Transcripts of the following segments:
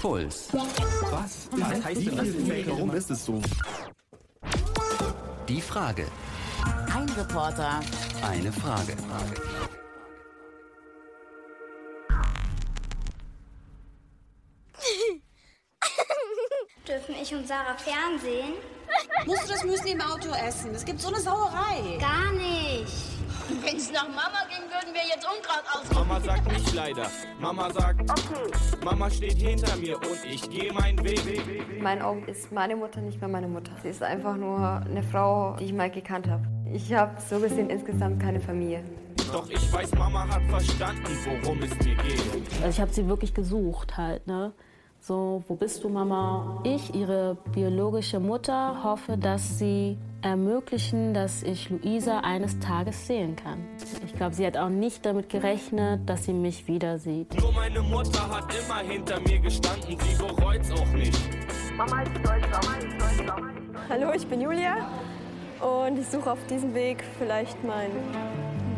Puls. Was? Was heißt denn das? Warum ist es so? Die Frage. Ein Reporter, Eine Frage. Dürfen ich und Sarah Fernsehen? Musst du das Müsli im Auto essen? Es gibt so eine Sauerei. Gar nicht. Wenn es nach Mama ging, würden wir jetzt Unkraut aufnehmen. Mama sagt nicht leider. Mama sagt, okay. Mama steht hinter mir und ich gehe meinen Weg. In meinen Augen ist meine Mutter nicht mehr meine Mutter. Sie ist einfach nur eine Frau, die ich mal gekannt habe. Ich habe so gesehen insgesamt keine Familie. Doch ich weiß, Mama hat verstanden, worum es mir geht. Also ich habe sie wirklich gesucht halt, ne? So, wo bist du, Mama? Ich, ihre biologische Mutter, hoffe, dass sie ermöglichen, dass ich Luisa eines Tages sehen kann. Ich glaube, sie hat auch nicht damit gerechnet, dass sie mich wieder sieht. Nur meine Mutter hat immer hinter mir gestanden, sie bereut's auch nicht. Hallo, ich bin Julia und ich suche auf diesem Weg vielleicht meinen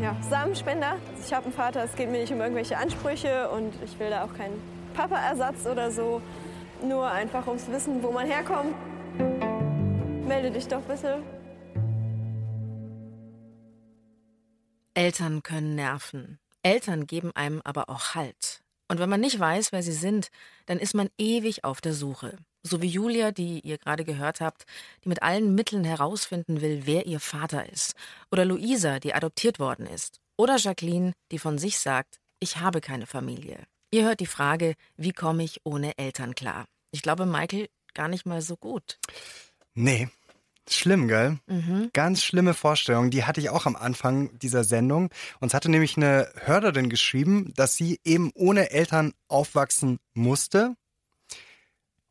ja, Samenspender. Also ich habe einen Vater, es geht mir nicht um irgendwelche Ansprüche und ich will da auch keinen Papa-Ersatz oder so. Nur einfach ums Wissen, wo man herkommt. Melde dich doch bitte. Eltern können nerven. Eltern geben einem aber auch Halt. Und wenn man nicht weiß, wer sie sind, dann ist man ewig auf der Suche. So wie Julia, die ihr gerade gehört habt, die mit allen Mitteln herausfinden will, wer ihr Vater ist. Oder Luisa, die adoptiert worden ist. Oder Jacqueline, die von sich sagt, ich habe keine Familie. Ihr hört die Frage, wie komme ich ohne Eltern klar? Ich glaube, Michael gar nicht mal so gut. Nee. Schlimm, gell? Ganz schlimme Vorstellung. Die hatte ich auch am Anfang dieser Sendung. Uns hatte nämlich eine Hörerin geschrieben, dass sie eben ohne Eltern aufwachsen musste.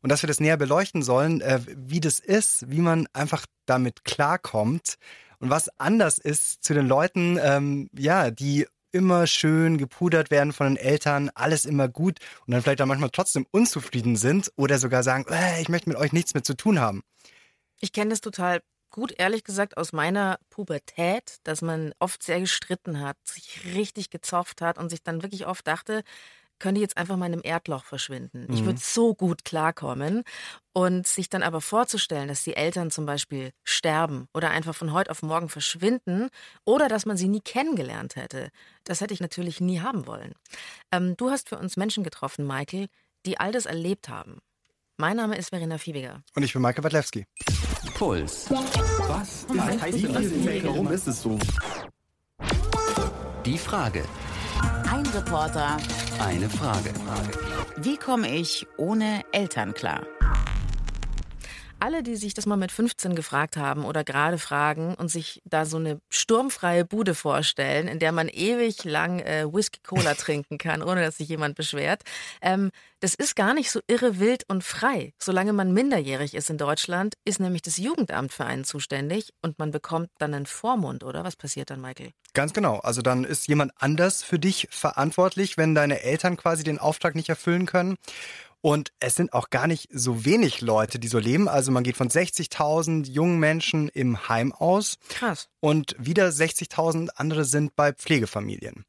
Und dass wir das näher beleuchten sollen, äh, wie das ist, wie man einfach damit klarkommt und was anders ist zu den Leuten, ähm, ja, die immer schön gepudert werden von den Eltern, alles immer gut und dann vielleicht auch manchmal trotzdem unzufrieden sind oder sogar sagen, äh, ich möchte mit euch nichts mehr zu tun haben. Ich kenne das total gut, ehrlich gesagt, aus meiner Pubertät, dass man oft sehr gestritten hat, sich richtig gezofft hat und sich dann wirklich oft dachte, könnte jetzt einfach mal in einem Erdloch verschwinden. Ich würde so gut klarkommen. Und sich dann aber vorzustellen, dass die Eltern zum Beispiel sterben oder einfach von heute auf morgen verschwinden oder dass man sie nie kennengelernt hätte, das hätte ich natürlich nie haben wollen. Ähm, du hast für uns Menschen getroffen, Michael, die all das erlebt haben. Mein Name ist Verena Fiebiger. Und ich bin Michael Wadlewski. Puls. Was? Was heißt denn das? Warum ist es so? Die Frage. ein Reporter. Eine Frage. Wie komme ich ohne Eltern klar? Alle, die sich das mal mit 15 gefragt haben oder gerade fragen und sich da so eine sturmfreie Bude vorstellen, in der man ewig lang äh, Whisky Cola trinken kann, ohne dass sich jemand beschwert, ähm, das ist gar nicht so irre wild und frei. Solange man minderjährig ist in Deutschland, ist nämlich das Jugendamt für einen zuständig und man bekommt dann einen Vormund, oder? Was passiert dann, Michael? Ganz genau. Also dann ist jemand anders für dich verantwortlich, wenn deine Eltern quasi den Auftrag nicht erfüllen können. Und es sind auch gar nicht so wenig Leute, die so leben. Also man geht von 60.000 jungen Menschen im Heim aus Krass. und wieder 60.000 andere sind bei Pflegefamilien.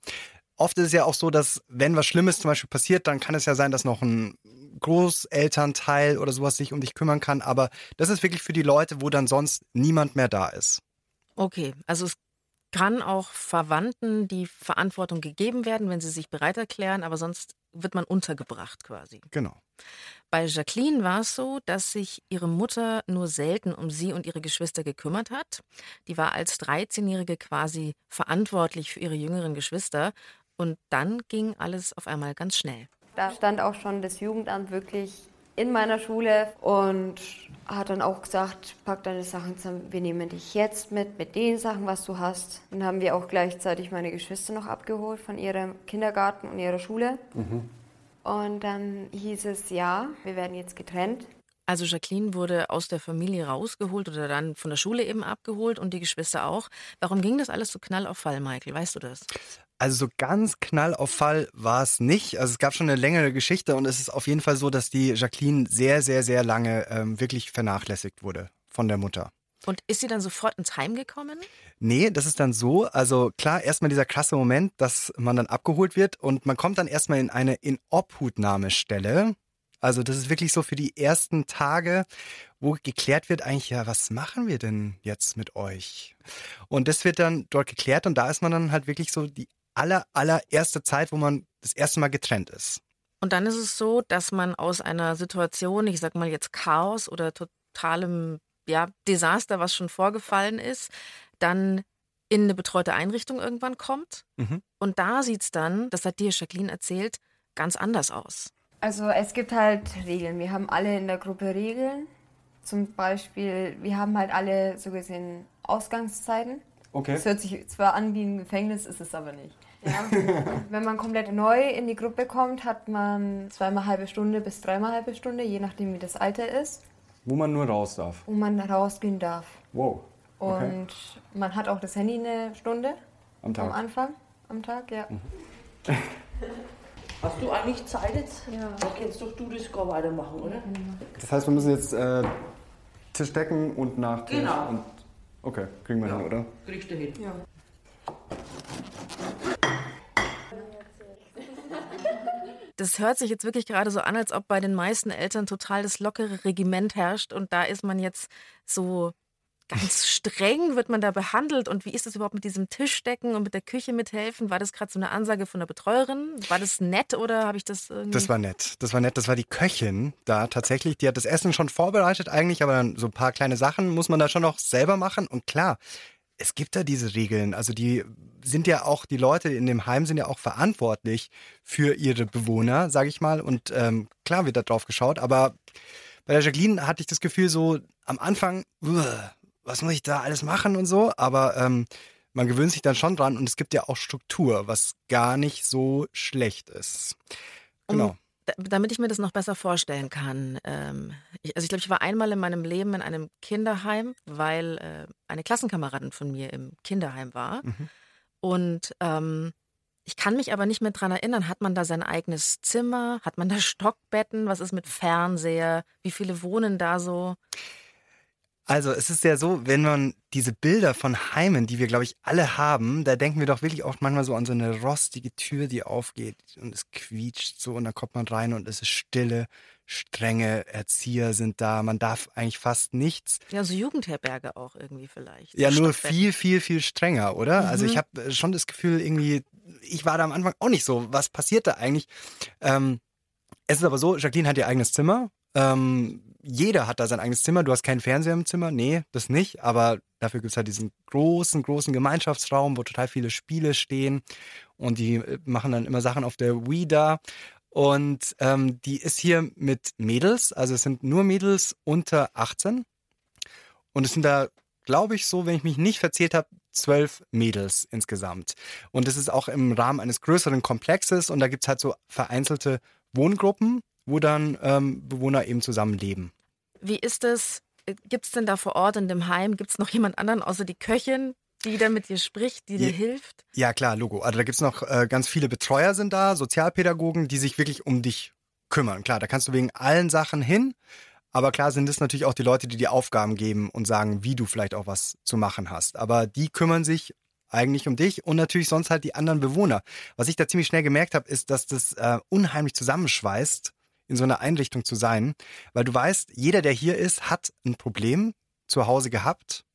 Oft ist es ja auch so, dass wenn was Schlimmes zum Beispiel passiert, dann kann es ja sein, dass noch ein Großelternteil oder sowas sich um dich kümmern kann. Aber das ist wirklich für die Leute, wo dann sonst niemand mehr da ist. Okay, also es kann auch Verwandten die Verantwortung gegeben werden, wenn sie sich bereit erklären, aber sonst wird man untergebracht quasi. Genau. Bei Jacqueline war es so, dass sich ihre Mutter nur selten um sie und ihre Geschwister gekümmert hat. Die war als 13-Jährige quasi verantwortlich für ihre jüngeren Geschwister. Und dann ging alles auf einmal ganz schnell. Da stand auch schon das Jugendamt wirklich in meiner Schule und hat dann auch gesagt, pack deine Sachen zusammen, wir nehmen dich jetzt mit, mit den Sachen, was du hast. Dann haben wir auch gleichzeitig meine Geschwister noch abgeholt von ihrem Kindergarten und ihrer Schule. Und dann hieß es, ja, wir werden jetzt getrennt. Also Jacqueline wurde aus der Familie rausgeholt oder dann von der Schule eben abgeholt und die Geschwister auch. Warum ging das alles so knall auf Fall, Michael? Weißt du das? Also so ganz knall auf Fall war es nicht. Also es gab schon eine längere Geschichte und es ist auf jeden Fall so, dass die Jacqueline sehr, sehr, sehr lange ähm, wirklich vernachlässigt wurde von der Mutter. Und ist sie dann sofort ins Heim gekommen? Nee, das ist dann so, also klar, erstmal dieser krasse Moment, dass man dann abgeholt wird und man kommt dann erstmal in eine Inobhutnahmestelle. Also das ist wirklich so für die ersten Tage, wo geklärt wird eigentlich, ja, was machen wir denn jetzt mit euch? Und das wird dann dort geklärt und da ist man dann halt wirklich so die aller, allererste Zeit, wo man das erste Mal getrennt ist. Und dann ist es so, dass man aus einer Situation, ich sag mal jetzt Chaos oder totalem ja, Desaster, was schon vorgefallen ist, dann in eine betreute Einrichtung irgendwann kommt. Mhm. Und da sieht es dann, das hat dir Jacqueline erzählt, ganz anders aus. Also es gibt halt Regeln. Wir haben alle in der Gruppe Regeln. Zum Beispiel, wir haben halt alle so gesehen Ausgangszeiten. Okay. Das hört sich zwar an wie ein Gefängnis, ist es aber nicht. Ja. Wenn man komplett neu in die Gruppe kommt, hat man zweimal halbe Stunde bis dreimal halbe Stunde, je nachdem wie das Alter ist. Wo man nur raus darf. Wo man rausgehen darf. Wow. Okay. Und man hat auch das Handy eine Stunde. Am Tag. Am Anfang. Am Tag, ja. Mhm. Hast du eigentlich Zeit jetzt? Ja. Dann kannst doch du das gar weitermachen, oder? Das heißt, wir müssen jetzt äh, Tisch decken und nach Tisch. Genau. Und, okay, kriegen wir ja. hin, oder? Kriegst du hin. Ja. Das hört sich jetzt wirklich gerade so an, als ob bei den meisten Eltern total das lockere Regiment herrscht und da ist man jetzt so ganz streng wird man da behandelt und wie ist das überhaupt mit diesem Tischdecken und mit der Küche mithelfen? War das gerade so eine Ansage von der Betreuerin? War das nett oder habe ich das irgendwie? Das war nett. Das war nett. Das war die Köchin da tatsächlich. Die hat das Essen schon vorbereitet eigentlich, aber dann so ein paar kleine Sachen muss man da schon noch selber machen. Und klar, es gibt da diese Regeln. Also die sind ja auch, die Leute in dem Heim sind ja auch verantwortlich für ihre Bewohner, sage ich mal. Und ähm, klar wird da drauf geschaut, aber bei der Jacqueline hatte ich das Gefühl so am Anfang, was muss ich da alles machen und so, aber ähm, man gewöhnt sich dann schon dran und es gibt ja auch Struktur, was gar nicht so schlecht ist. Genau. Um, damit ich mir das noch besser vorstellen kann. Ähm, ich, also ich glaube, ich war einmal in meinem Leben in einem Kinderheim, weil äh, eine Klassenkameradin von mir im Kinderheim war. Mhm. Und ähm, ich kann mich aber nicht mehr dran erinnern, hat man da sein eigenes Zimmer? Hat man da Stockbetten? Was ist mit Fernseher? Wie viele wohnen da so? Also es ist ja so, wenn man diese Bilder von Heimen, die wir, glaube ich, alle haben, da denken wir doch wirklich auch manchmal so an so eine rostige Tür, die aufgeht und es quietscht so und dann kommt man rein und es ist stille, strenge Erzieher sind da, man darf eigentlich fast nichts. Ja, so Jugendherberge auch irgendwie vielleicht. Ja, nur viel, viel, viel strenger, oder? Mhm. Also ich habe schon das Gefühl, irgendwie, ich war da am Anfang auch nicht so, was passiert da eigentlich? Ähm, es ist aber so, Jacqueline hat ihr eigenes Zimmer. Ähm, jeder hat da sein eigenes Zimmer. Du hast keinen Fernseher im Zimmer. Nee, das nicht. Aber dafür gibt es halt diesen großen, großen Gemeinschaftsraum, wo total viele Spiele stehen. Und die äh, machen dann immer Sachen auf der Wii da. Und ähm, die ist hier mit Mädels. Also es sind nur Mädels unter 18. Und es sind da, glaube ich, so, wenn ich mich nicht verzählt habe, zwölf Mädels insgesamt. Und das ist auch im Rahmen eines größeren Komplexes. Und da gibt es halt so vereinzelte Wohngruppen wo dann ähm, Bewohner eben zusammen leben. Wie ist es? Gibt es denn da vor Ort in dem Heim, gibt es noch jemand anderen außer die Köchin, die dann mit dir spricht, die dir ja, hilft? Ja, klar, Logo. Also da gibt es noch äh, ganz viele Betreuer sind da, Sozialpädagogen, die sich wirklich um dich kümmern. Klar, da kannst du wegen allen Sachen hin. Aber klar sind es natürlich auch die Leute, die dir Aufgaben geben und sagen, wie du vielleicht auch was zu machen hast. Aber die kümmern sich eigentlich um dich und natürlich sonst halt die anderen Bewohner. Was ich da ziemlich schnell gemerkt habe, ist, dass das äh, unheimlich zusammenschweißt in so einer Einrichtung zu sein, weil du weißt, jeder, der hier ist, hat ein Problem zu Hause gehabt.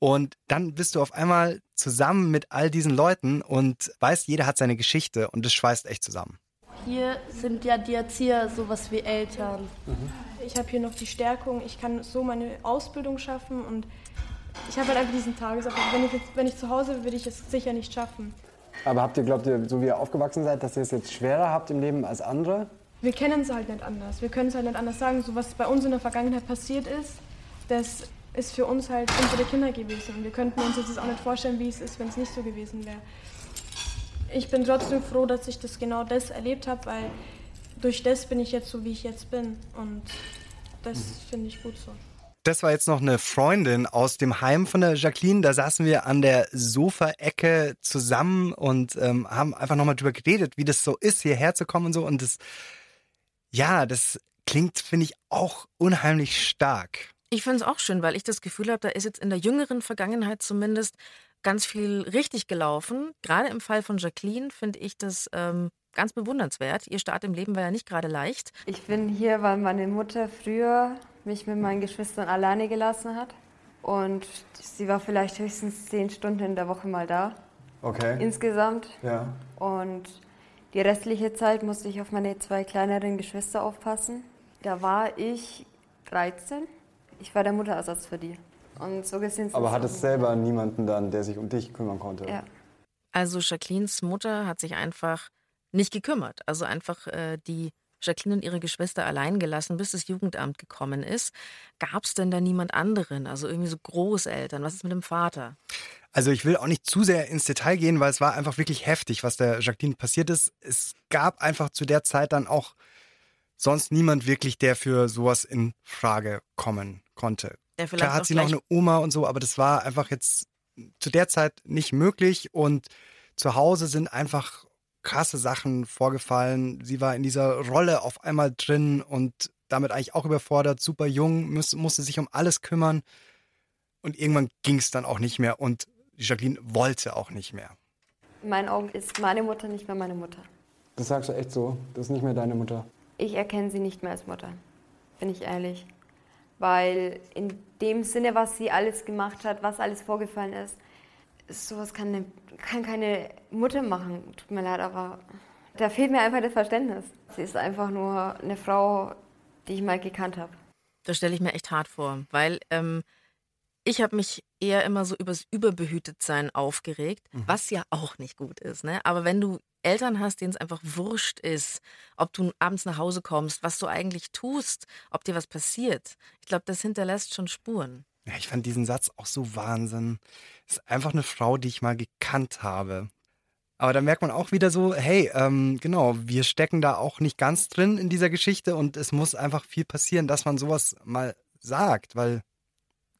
Und dann bist du auf einmal zusammen mit all diesen Leuten und weißt, jeder hat seine Geschichte und das schweißt echt zusammen. Hier sind ja die Erzieher sowas wie Eltern. Mhm. Ich habe hier noch die Stärkung, ich kann so meine Ausbildung schaffen und ich habe halt einfach diesen Tagesablauf. Wenn ich, jetzt, wenn ich zu Hause bin, würde ich es sicher nicht schaffen. Aber habt ihr, glaubt ihr, so wie ihr aufgewachsen seid, dass ihr es jetzt schwerer habt im Leben als andere? Wir kennen es halt nicht anders. Wir können es halt nicht anders sagen. So was bei uns in der Vergangenheit passiert ist, das ist für uns halt unsere Kinder gewesen. Und wir könnten uns jetzt auch nicht vorstellen, wie es ist, wenn es nicht so gewesen wäre. Ich bin trotzdem froh, dass ich das genau das erlebt habe, weil durch das bin ich jetzt so, wie ich jetzt bin. Und das finde ich gut so. Das war jetzt noch eine Freundin aus dem Heim von der Jacqueline. Da saßen wir an der Sofaecke zusammen und ähm, haben einfach nochmal drüber geredet, wie das so ist, hierher zu kommen und so. Und das ja, das klingt, finde ich, auch unheimlich stark. Ich finde es auch schön, weil ich das Gefühl habe, da ist jetzt in der jüngeren Vergangenheit zumindest ganz viel richtig gelaufen. Gerade im Fall von Jacqueline finde ich das ähm, ganz bewundernswert. Ihr Start im Leben war ja nicht gerade leicht. Ich bin hier, weil meine Mutter früher mich mit meinen Geschwistern alleine gelassen hat. Und sie war vielleicht höchstens zehn Stunden in der Woche mal da. Okay. Insgesamt. Ja. Und die restliche Zeit musste ich auf meine zwei kleineren Geschwister aufpassen. Da war ich 13. Ich war der Mutterersatz für die. Und so gesehen. Aber hattest selber niemanden dann, der sich um dich kümmern konnte? Ja. Also Jacquelines Mutter hat sich einfach nicht gekümmert. Also einfach äh, die Jacqueline und ihre Geschwister allein gelassen, bis das Jugendamt gekommen ist. Gab es denn da niemand anderen? Also irgendwie so Großeltern? Was ist mit dem Vater? Also ich will auch nicht zu sehr ins Detail gehen, weil es war einfach wirklich heftig, was der Jacqueline passiert ist. Es gab einfach zu der Zeit dann auch sonst niemand wirklich, der für sowas in Frage kommen konnte. Vielleicht Klar hat sie noch eine Oma und so, aber das war einfach jetzt zu der Zeit nicht möglich und zu Hause sind einfach krasse Sachen vorgefallen. Sie war in dieser Rolle auf einmal drin und damit eigentlich auch überfordert, super jung, muss, musste sich um alles kümmern und irgendwann ging es dann auch nicht mehr und Jacqueline wollte auch nicht mehr. In meinen Augen ist meine Mutter nicht mehr meine Mutter. Das sagst du echt so? Das ist nicht mehr deine Mutter. Ich erkenne sie nicht mehr als Mutter, bin ich ehrlich. Weil in dem Sinne, was sie alles gemacht hat, was alles vorgefallen ist, sowas kann, eine, kann keine Mutter machen. Tut mir leid, aber da fehlt mir einfach das Verständnis. Sie ist einfach nur eine Frau, die ich mal gekannt habe. Das stelle ich mir echt hart vor, weil ähm, ich habe mich eher immer so übers Überbehütetsein aufgeregt, was ja auch nicht gut ist. Ne? Aber wenn du Eltern hast, denen es einfach wurscht ist, ob du abends nach Hause kommst, was du eigentlich tust, ob dir was passiert, ich glaube, das hinterlässt schon Spuren. Ja, ich fand diesen Satz auch so Wahnsinn. Das ist einfach eine Frau, die ich mal gekannt habe. Aber da merkt man auch wieder so, hey, ähm, genau, wir stecken da auch nicht ganz drin in dieser Geschichte und es muss einfach viel passieren, dass man sowas mal sagt, weil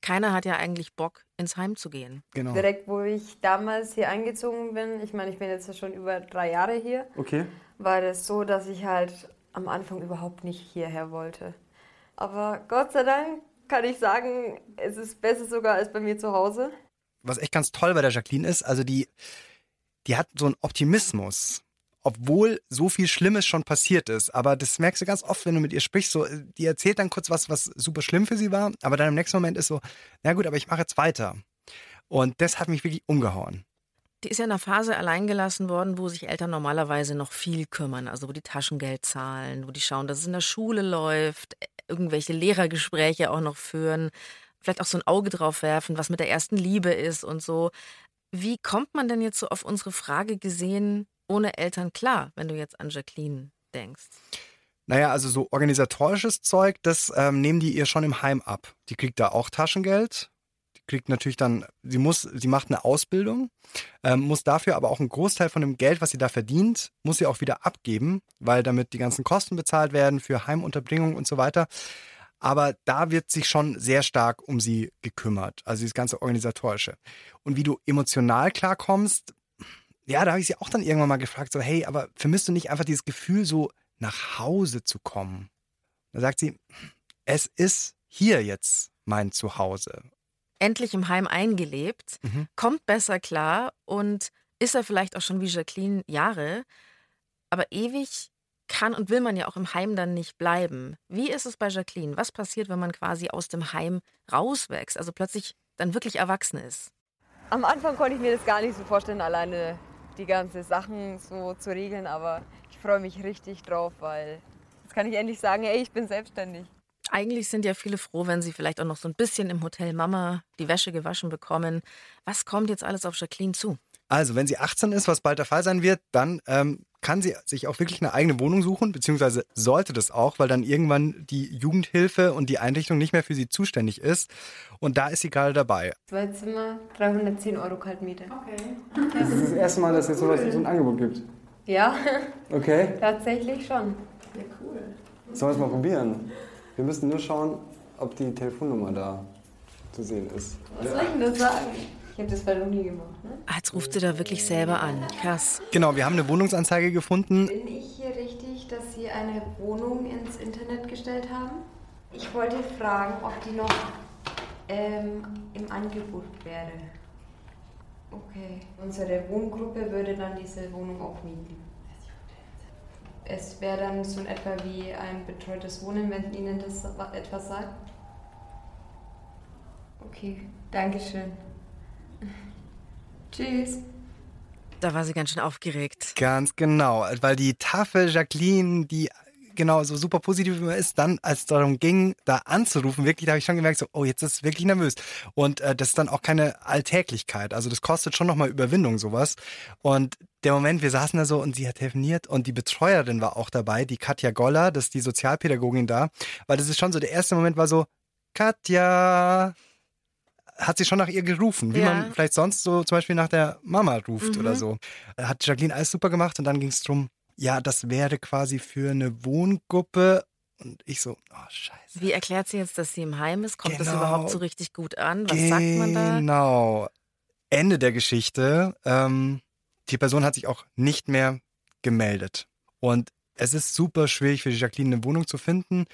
Keiner hat ja eigentlich Bock, ins Heim zu gehen. Genau. Direkt, wo ich damals hier eingezogen bin, ich meine, ich bin jetzt schon über drei Jahre hier, Okay. war das so, dass ich halt am Anfang überhaupt nicht hierher wollte. Aber Gott sei Dank kann ich sagen, es ist besser sogar als bei mir zu Hause. was echt ganz toll bei der Jacqueline ist, also die, die hat so einen Optimismus, obwohl so viel Schlimmes schon passiert ist. Aber das merkst du ganz oft, wenn du mit ihr sprichst. So, die erzählt dann kurz was, was super schlimm für sie war, aber dann im nächsten Moment ist so, na gut, aber ich mache jetzt weiter. Und das hat mich wirklich umgehauen. Die ist ja in einer Phase alleingelassen worden, wo sich Eltern normalerweise noch viel kümmern. Also wo die Taschengeld zahlen, wo die schauen, dass es in der Schule läuft, irgendwelche Lehrergespräche auch noch führen, vielleicht auch so ein Auge drauf werfen, was mit der ersten Liebe ist und so. Wie kommt man denn jetzt so auf unsere Frage gesehen ohne Eltern klar, wenn du jetzt an Jacqueline denkst? Naja, also so organisatorisches Zeug, das ähm, nehmen die ihr schon im Heim ab. Die kriegt da auch Taschengeld. Kriegt natürlich dann, sie muss, sie macht eine Ausbildung, ähm, muss dafür aber auch einen Großteil von dem Geld, was sie da verdient, muss sie auch wieder abgeben, weil damit die ganzen Kosten bezahlt werden für Heimunterbringung und so weiter. Aber da wird sich schon sehr stark um sie gekümmert, also dieses ganze organisatorische. Und wie du emotional klarkommst, ja, da habe ich sie auch dann irgendwann mal gefragt, so, hey, aber vermisst du nicht einfach dieses Gefühl, so nach Hause zu kommen? Da sagt sie, es ist hier jetzt mein Zuhause. Endlich im Heim eingelebt, Mhm. kommt besser klar und ist er vielleicht auch schon wie Jacqueline Jahre, aber ewig kann und will man ja auch im Heim dann nicht bleiben. Wie ist es bei Jacqueline? Was passiert, wenn man quasi aus dem Heim rauswächst, also plötzlich dann wirklich erwachsen ist? Am Anfang konnte ich mir das gar nicht so vorstellen, alleine die ganzen Sachen so zu regeln, aber ich freue mich richtig drauf, weil jetzt kann ich endlich sagen, ey, ich bin selbstständig. Eigentlich sind ja viele froh, wenn sie vielleicht auch noch so ein bisschen im Hotel Mama die Wäsche gewaschen bekommen. Was kommt jetzt alles auf Jacqueline zu? Also, wenn sie 18 ist, was bald der Fall sein wird, dann ähm, kann sie sich auch wirklich eine eigene Wohnung suchen, beziehungsweise sollte das auch, weil dann irgendwann die Jugendhilfe und die Einrichtung nicht mehr für sie zuständig ist. Und da ist sie gerade dabei. Zwei Zimmer, 310 Euro Kaltmiete. Okay. Das ist das erste Mal, dass es jetzt sowas, so ein Angebot gibt. Ja, Okay. tatsächlich schon. Sollen wir es mal probieren? Wir müssen nur schauen, ob die Telefonnummer da zu sehen ist. Was soll ich denn das sagen? Ich habe das bei noch nie gemacht. Ne? Ah, Jetzt ruft sie da wirklich selber an. Krass. Genau, wir haben eine Wohnungsanzeige gefunden. Bin ich hier richtig, dass Sie eine Wohnung ins Internet gestellt haben? Ich wollte fragen, ob die noch ähm, im Angebot wäre. Okay. Unsere Wohngruppe würde dann diese Wohnung auch mieten. Es wäre dann so in etwa wie ein betreutes Wohnen, wenn Ihnen das etwas sagt. Okay, Dankeschön. Tschüss. Da war sie ganz schön aufgeregt. Ganz genau, weil die taffe Jacqueline, die genau so super positiv immer ist, dann, als es darum ging, da anzurufen, wirklich, da habe ich schon gemerkt, so, oh, jetzt ist es wirklich nervös. Und äh, das ist dann auch keine Alltäglichkeit. Also das kostet schon nochmal Überwindung, sowas. Und der Moment, wir saßen da so und sie hat telefoniert und die Betreuerin war auch dabei, die Katja Goller, das ist die Sozialpädagogin da, weil das ist schon so, der erste Moment war so, Katja, hat sie schon nach ihr gerufen, wie ja. man vielleicht sonst so zum Beispiel nach der Mama ruft mhm. oder so. Hat Jacqueline alles super gemacht und dann ging es darum, ja, das wäre quasi für eine Wohngruppe. Und ich so, oh scheiße. Wie erklärt sie jetzt, dass sie im Heim ist? Kommt genau, das überhaupt so richtig gut an? Was genau. sagt man da? Genau. Ende der Geschichte. Ähm, die Person hat sich auch nicht mehr gemeldet. Und es ist super schwierig für Jacqueline eine Wohnung zu finden.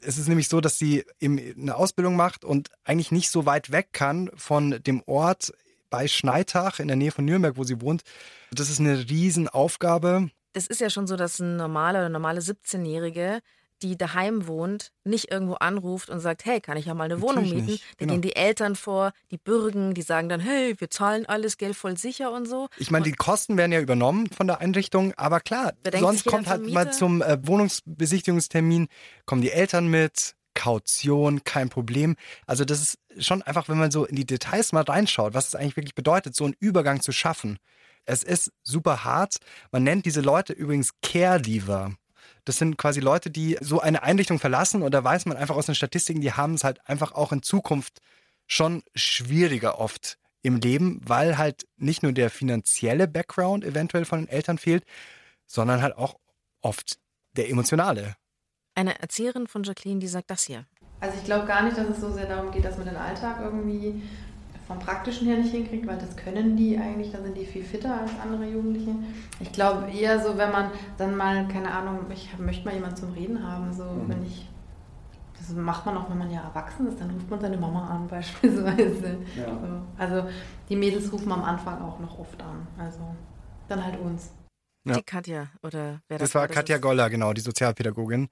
Es ist nämlich so, dass sie eine Ausbildung macht und eigentlich nicht so weit weg kann von dem Ort bei Schneitach in der Nähe von Nürnberg, wo sie wohnt. Das ist eine Riesenaufgabe das ist ja schon so, dass ein normaler oder normale 17-Jährige, die daheim wohnt, nicht irgendwo anruft und sagt, hey, kann ich ja mal eine Wohnung mieten? Da genau. gehen die Eltern vor, die bürgen, die sagen dann, hey, wir zahlen alles, Geld voll sicher und so. Ich meine, die Kosten werden ja übernommen von der Einrichtung, aber klar, sonst kommt halt mal zum äh, Wohnungsbesichtigungstermin, kommen die Eltern mit, Kaution, kein Problem. Also das ist schon einfach, wenn man so in die Details mal reinschaut, was es eigentlich wirklich bedeutet, so einen Übergang zu schaffen. Es ist super hart. Man nennt diese Leute übrigens Care-Leaver. Das sind quasi Leute, die so eine Einrichtung verlassen und da weiß man einfach aus den Statistiken, die haben es halt einfach auch in Zukunft schon schwieriger oft im Leben, weil halt nicht nur der finanzielle Background eventuell von den Eltern fehlt, sondern halt auch oft der emotionale. Eine Erzieherin von Jacqueline, die sagt das hier. Also ich glaube gar nicht, dass es so sehr darum geht, dass man den Alltag irgendwie vom Praktischen her nicht hinkriegt, weil das können die eigentlich, da sind die viel fitter als andere Jugendliche. Ich glaube eher so, wenn man dann mal, keine Ahnung, ich möchte mal jemanden zum Reden haben, so mhm. wenn ich, das macht man auch, wenn man ja erwachsen ist, dann ruft man seine Mama an beispielsweise. Ja. So. Also die Mädels rufen am Anfang auch noch oft an, also dann halt uns. Ja. Die Katja oder wer das, das war? Das Katja Goller, genau, die Sozialpädagogin.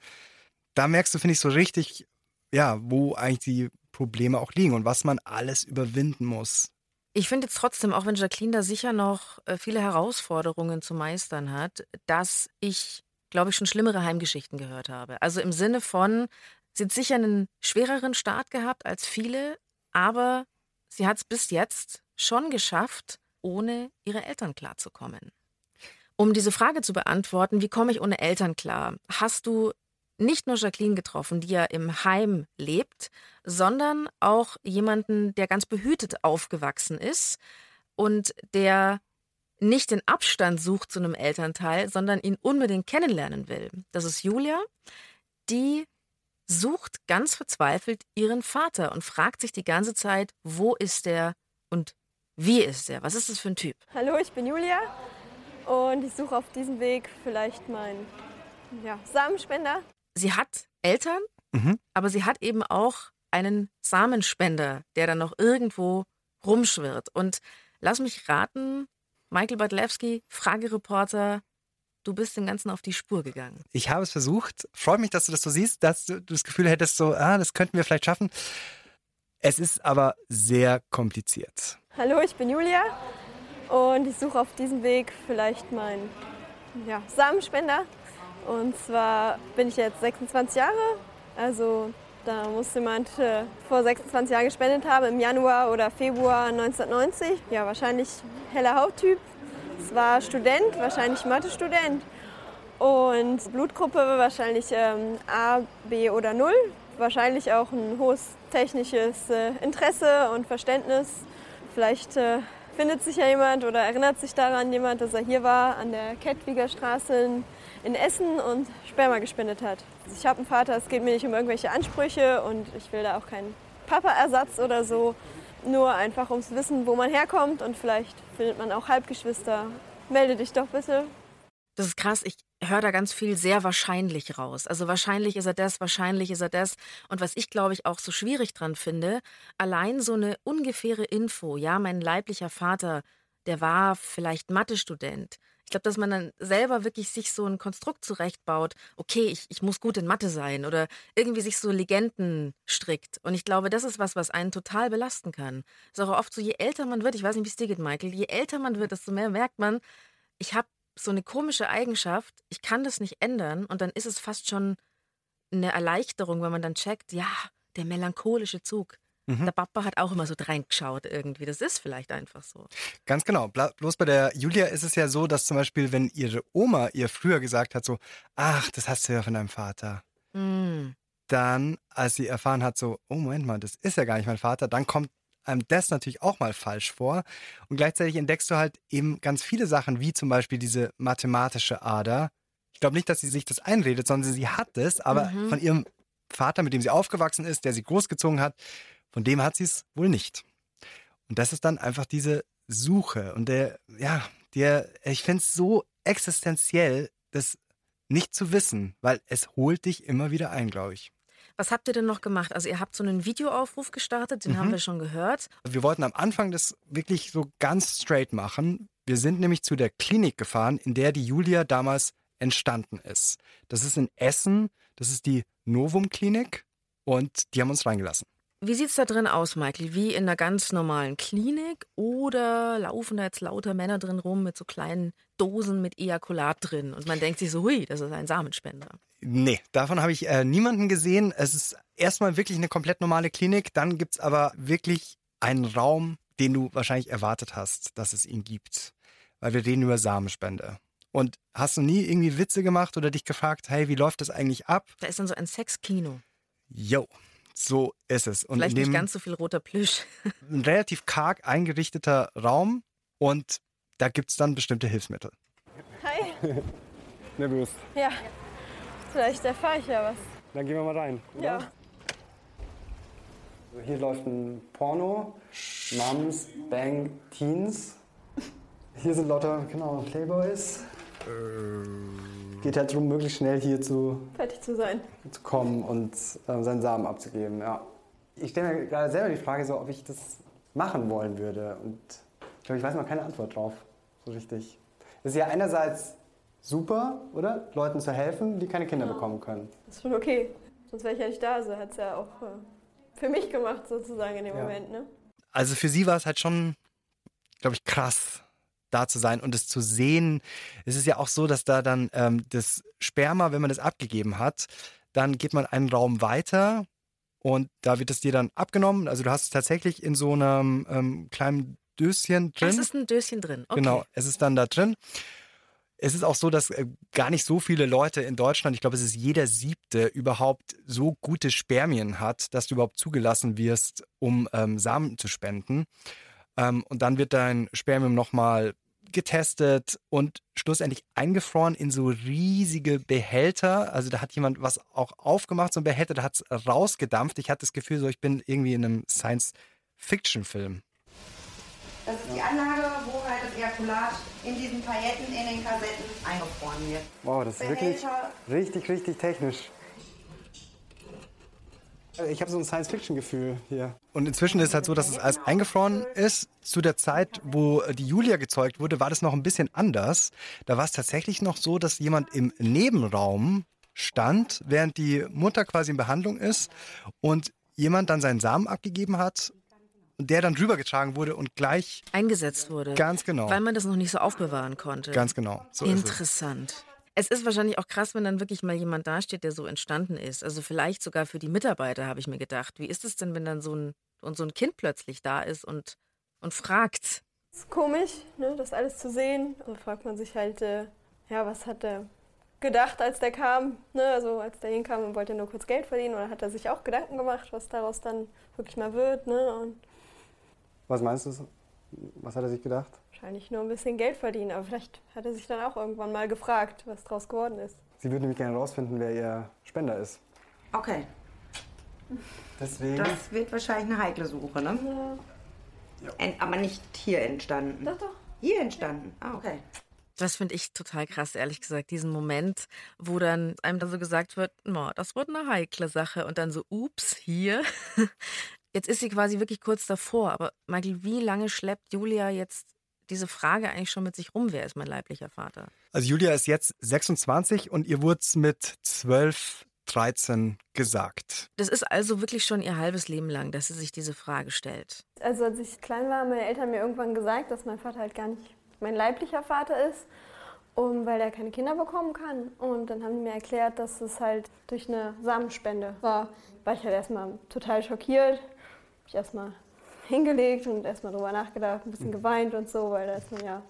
Da merkst du, finde ich, so richtig, ja, wo eigentlich die Probleme auch liegen und was man alles überwinden muss. Ich finde jetzt trotzdem, auch wenn Jacqueline da sicher noch äh, viele Herausforderungen zu meistern hat, dass ich, glaube ich, schon schlimmere Heimgeschichten gehört habe. Also im Sinne von, sie hat sicher einen schwereren Start gehabt als viele, aber sie hat es bis jetzt schon geschafft, ohne ihre Eltern klarzukommen. Um diese Frage zu beantworten, wie komme ich ohne Eltern klar, hast du nicht nur Jacqueline getroffen, die ja im Heim lebt, sondern auch jemanden, der ganz behütet aufgewachsen ist und der nicht den Abstand sucht zu einem Elternteil, sondern ihn unbedingt kennenlernen will. Das ist Julia, die sucht ganz verzweifelt ihren Vater und fragt sich die ganze Zeit, wo ist er und wie ist er? Was ist das für ein Typ? Hallo, ich bin Julia und ich suche auf diesem Weg vielleicht meinen ja, Samenspender sie hat Eltern, mhm. aber sie hat eben auch einen Samenspender, der dann noch irgendwo rumschwirrt. Und lass mich raten, Michael Badlewski, Fragereporter, du bist dem Ganzen auf die Spur gegangen. Ich habe es versucht. Freut mich, dass du das so siehst, dass du das Gefühl hättest, so, ah, das könnten wir vielleicht schaffen. Es ist aber sehr kompliziert. Hallo, ich bin Julia und ich suche auf diesem Weg vielleicht meinen ja, Samenspender. Und zwar bin ich jetzt 26 Jahre, also da muss jemand äh, vor 26 Jahren gespendet haben, im Januar oder Februar 1990. Ja, wahrscheinlich heller Hauttyp. Es war Student, wahrscheinlich Mathe-Student. Und Blutgruppe wahrscheinlich ähm, A, B oder 0. Wahrscheinlich auch ein hohes technisches äh, Interesse und Verständnis. Vielleicht äh, findet sich ja jemand oder erinnert sich daran jemand, dass er hier war an der Kettwiger Straße in in Essen und Sperma gespendet hat. Ich habe einen Vater, es geht mir nicht um irgendwelche Ansprüche und ich will da auch keinen Papa-Ersatz oder so. Nur einfach ums Wissen, wo man herkommt und vielleicht findet man auch Halbgeschwister. Melde dich doch bitte. Das ist krass. Ich höre da ganz viel sehr wahrscheinlich raus. Also wahrscheinlich ist er das, wahrscheinlich ist er das. Und was ich, glaube ich, auch so schwierig dran finde, allein so eine ungefähre Info, ja, mein leiblicher Vater, der war vielleicht Mathestudent. Ich glaube, dass man dann selber wirklich sich so ein Konstrukt zurechtbaut, okay, ich, ich muss gut in Mathe sein oder irgendwie sich so Legenden strickt. Und ich glaube, das ist was, was einen total belasten kann. Ist auch oft so, je älter man wird, ich weiß nicht, wie es dir geht, Michael, je älter man wird, desto mehr merkt man, ich habe so eine komische Eigenschaft, ich kann das nicht ändern und dann ist es fast schon eine Erleichterung, wenn man dann checkt, ja, der melancholische Zug. Mhm. Der Papa hat auch immer so reingeschaut irgendwie. Das ist vielleicht einfach so. Ganz genau. Bloß bei der Julia ist es ja so, dass zum Beispiel, wenn ihre Oma ihr früher gesagt hat, so, ach, das hast du ja von deinem Vater. Mm. Dann, als sie erfahren hat, so, oh Moment mal, das ist ja gar nicht mein Vater, dann kommt einem das natürlich auch mal falsch vor. Und gleichzeitig entdeckst du halt eben ganz viele Sachen, wie zum Beispiel diese mathematische Ader. Ich glaube nicht, dass sie sich das einredet, sondern sie hat es, aber Mhm. von ihrem Vater, mit dem sie aufgewachsen ist, der sie großgezogen hat, von dem hat sie es wohl nicht. Und das ist dann einfach diese Suche. Und der, ja, der, ich finde es so existenziell, das nicht zu wissen, weil es holt dich immer wieder ein, glaube ich. Was habt ihr denn noch gemacht? Also ihr habt so einen Videoaufruf gestartet, den Mhm. haben wir schon gehört. Wir wollten am Anfang das wirklich so ganz straight machen. Wir sind nämlich zu der Klinik gefahren, in der die Julia damals entstanden ist. Das ist in Essen, das ist die Novum Klinik und die haben uns reingelassen. Wie sieht's da drin aus, Michael? Wie in einer ganz normalen Klinik oder laufen da jetzt lauter Männer drin rum mit so kleinen Dosen mit Ejakulat drin und man denkt sich so, hui, das ist ein Samenspender. Nee, davon habe ich äh, niemanden gesehen. Es ist erstmal wirklich eine komplett normale Klinik. Dann gibt's aber wirklich einen Raum, den du wahrscheinlich erwartet hast, dass es ihn gibt. Weil wir reden über Samenspende. Und hast du nie irgendwie Witze gemacht oder dich gefragt, hey, wie läuft das eigentlich ab? Da ist dann so ein Sexkino. Jo, so ist es. Und Vielleicht in dem nicht ganz so viel roter Plüsch. ein relativ karg eingerichteter Raum und da gibt's dann bestimmte Hilfsmittel. Hi. Nervös. Ja. Vielleicht erfahre ich ja was. Dann gehen wir mal rein. Oder? Ja. Also hier läuft ein Porno. Mums, Bang, Teens. Hier sind lauter, genau, Playboys. Geht halt darum, möglichst schnell hier zu, Fertig zu sein. zu kommen und äh, seinen Samen abzugeben. Ja. Ich stelle mir gerade selber die Frage, so, ob ich das machen wollen würde. Und ich glaube, ich weiß noch keine Antwort drauf. So richtig. Das ist ja einerseits super, oder? Leuten zu helfen, die keine Kinder bekommen können. Das ist schon okay. Sonst wäre ich ja nicht da. Also hat es ja auch äh, für mich gemacht, sozusagen in dem Ja. Moment. Ne? Also für sie war es halt schon, glaube ich, krass, da zu sein und es zu sehen. Es ist ja auch so, dass da dann ähm, das Sperma, wenn man das abgegeben hat, dann geht man einen Raum weiter und da wird es dir dann abgenommen. Also du hast es tatsächlich in so einem ähm, kleinen Döschen drin. Es ist ein Döschen drin. Okay. Genau, es ist dann da drin. Es ist auch so, dass äh, gar nicht so viele Leute in Deutschland, ich glaube, es ist jeder siebte, überhaupt so gute Spermien hat, dass du überhaupt zugelassen wirst, um ähm, Samen zu spenden. Ähm, und dann wird dein Spermium nochmal getestet und schlussendlich eingefroren in so riesige Behälter. Also da hat jemand was auch aufgemacht, so ein Behälter, da hat es rausgedampft. Ich hatte das Gefühl, so ich bin irgendwie in einem Science-Fiction-Film. Das ist die Anlage, wo halt das Ejakulat in diesen Pailletten, in den Kassetten eingefroren wird. Wow, das ist wirklich Behälter. richtig, richtig technisch. Äh, Ich habe so ein Science-Fiction-Gefühl hier. Und inzwischen ist es halt so, dass es alles eingefroren ist. Zu der Zeit, wo die Julia gezeugt wurde, war das noch ein bisschen anders. Da war es tatsächlich noch so, dass jemand im Nebenraum stand, während die Mutter quasi in Behandlung ist und jemand dann seinen Samen abgegeben hat und der dann rübergetragen wurde und gleich eingesetzt wurde. Ganz genau. Weil man das noch nicht so aufbewahren konnte. Ganz genau. So ist es. Interessant. Es ist wahrscheinlich auch krass, wenn dann wirklich mal jemand dasteht, der so entstanden ist. Also vielleicht sogar für die Mitarbeiter, habe ich mir gedacht. Wie ist es denn, wenn dann so ein, und so ein Kind plötzlich da ist und, und fragt? ist komisch, ne, das alles zu sehen. Da fragt man sich halt, äh, ja, was hat er gedacht, als der kam? Ne? Also als der hinkam und wollte nur kurz Geld verdienen oder hat er sich auch Gedanken gemacht, was daraus dann wirklich mal wird? Ne? Und Was meinst du? Was hat er sich gedacht? wahrscheinlich nur ein bisschen Geld verdienen. Aber vielleicht hat er sich dann auch irgendwann mal gefragt, was daraus geworden ist. Sie würde nämlich gerne herausfinden, wer ihr Spender ist. Okay, Deswegen. das wird wahrscheinlich eine heikle Suche, ne? En- aber nicht hier entstanden. Doch, doch. Hier entstanden? Ah, okay. Das finde ich total krass, ehrlich gesagt. Diesen Moment, wo dann einem dann so gesagt wird, no, das wird eine heikle Sache. Und dann so, ups, hier. Jetzt ist sie quasi wirklich kurz davor. Aber Michael, wie lange schleppt Julia jetzt diese Frage eigentlich schon mit sich rum, wer ist mein leiblicher Vater? Also Julia ist jetzt 26 und ihr wurde es mit 12, 13 gesagt. Das ist also wirklich schon ihr halbes Leben lang, dass sie sich diese Frage stellt. Also als ich klein war, haben meine Eltern mir irgendwann gesagt, dass mein Vater halt gar nicht mein leiblicher Vater ist, um, weil er keine Kinder bekommen kann. Und dann haben die mir erklärt, dass es halt durch eine Samenspende war. War ich halt erstmal total schockiert. Hab ich erstmal hingelegt und erstmal drüber nachgedacht, ein bisschen geweint und so, weil da ist man ja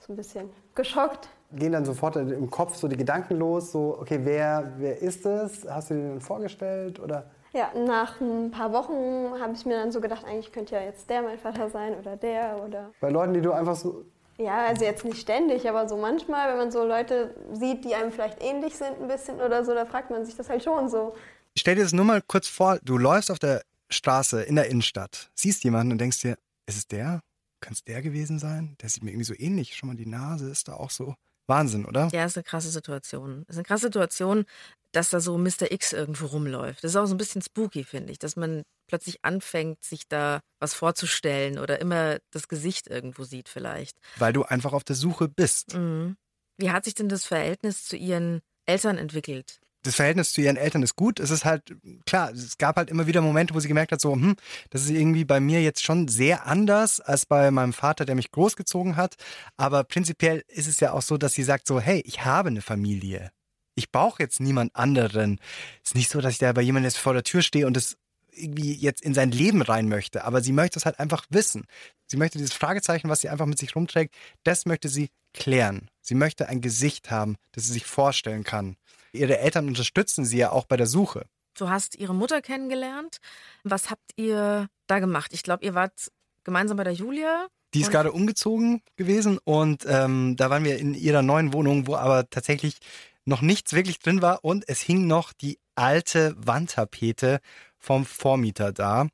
so ein bisschen geschockt. Gehen dann sofort im Kopf so die Gedanken los, so, okay, wer, wer ist es? Hast du dir den vorgestellt oder? Ja, nach ein paar Wochen habe ich mir dann so gedacht, eigentlich könnte ja jetzt der mein Vater sein oder der oder. Bei Leuten, die du einfach so. Ja, also jetzt nicht ständig, aber so manchmal, wenn man so Leute sieht, die einem vielleicht ähnlich sind ein bisschen oder so, da fragt man sich das halt schon so. Stell dir das nur mal kurz vor, du läufst auf der Straße in der Innenstadt, siehst jemanden und denkst dir, ist es der? Könnte es der gewesen sein? Der sieht mir irgendwie so ähnlich. Schon mal die Nase ist da auch so. Wahnsinn, oder? Ja, ist eine krasse Situation. Ist eine krasse Situation, dass da so Mr. X irgendwo rumläuft. Das ist auch so ein bisschen spooky, finde ich, dass man plötzlich anfängt, sich da was vorzustellen oder immer das Gesicht irgendwo sieht vielleicht. Weil du einfach auf der Suche bist. Mhm. Wie hat sich denn das Verhältnis zu ihren Eltern entwickelt? Das Verhältnis zu ihren Eltern ist gut. Es ist halt, klar, es gab halt immer wieder Momente, wo sie gemerkt hat, so, hm, das ist irgendwie bei mir jetzt schon sehr anders als bei meinem Vater, der mich großgezogen hat. Aber prinzipiell ist es ja auch so, dass sie sagt so, hey, ich habe eine Familie. Ich brauche jetzt niemand anderen. Es ist nicht so, dass ich da bei jemandem jetzt vor der Tür stehe und das irgendwie jetzt in sein Leben rein möchte. Aber sie möchte es halt einfach wissen. Sie möchte dieses Fragezeichen, was sie einfach mit sich rumträgt, das möchte sie klären. Sie möchte ein Gesicht haben, das sie sich vorstellen kann. Ihre Eltern unterstützen sie ja auch bei der Suche. Du hast ihre Mutter kennengelernt. Was habt ihr da gemacht? Ich glaube, ihr wart gemeinsam bei der Julia. Die ist gerade umgezogen gewesen und ähm, da waren wir in ihrer neuen Wohnung, wo aber tatsächlich noch nichts wirklich drin war und es hing noch die alte Wandtapete vom Vormieter da.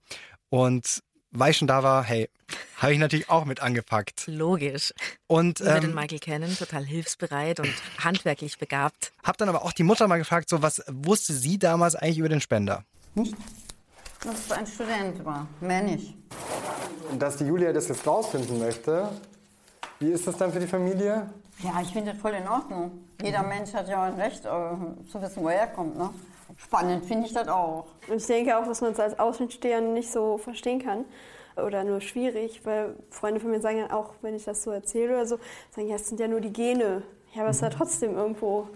Und weil ich schon da war, hey, habe ich natürlich auch mit angepackt. Logisch. Und wir ähm, den Michael kennen, total hilfsbereit und handwerklich begabt. Hab dann aber auch die Mutter mal gefragt, so was wusste sie damals eigentlich über den Spender? Nicht, dass es ein Student war, mehr nicht. Und dass die Julia das jetzt rausfinden möchte, wie ist das dann für die Familie? Ja, ich finde das voll in Ordnung. Jeder Mensch hat ja ein Recht, äh, zu wissen, wo er herkommt. Ne? Spannend finde ich das auch. Und ich denke auch, dass man es als Außensteher nicht so verstehen kann oder nur schwierig, weil Freunde von mir sagen dann auch, wenn ich das so erzähle oder so, sagen, ja, es sind ja nur die Gene. Ja, aber es ist ja trotzdem irgendwo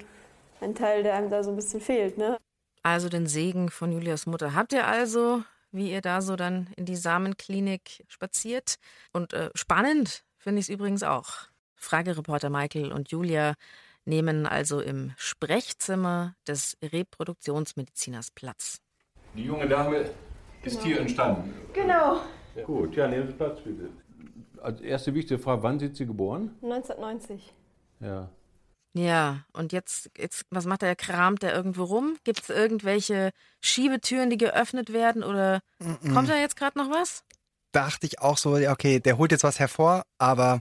ein Teil, der einem da so ein bisschen fehlt, ne? Also den Segen von Julias Mutter habt ihr also, wie ihr da so dann in die Samenklinik spaziert. Und äh, spannend finde ich es übrigens auch. Fragereporter Michael und Julia nehmen also im Sprechzimmer des Reproduktionsmediziners Platz. Die junge Dame ist hier entstanden. Genau. Gut, ja, nehmen Sie Platz bitte. Als erste wichtige Frage, wann sind Sie geboren? 1990. Ja. Ja, und jetzt, jetzt was macht der? Kramt der irgendwo rum? Gibt es irgendwelche Schiebetüren, die geöffnet werden? Oder Mhm. kommt da jetzt gerade noch was? Dachte ich auch so, ja, okay, der holt jetzt was hervor, aber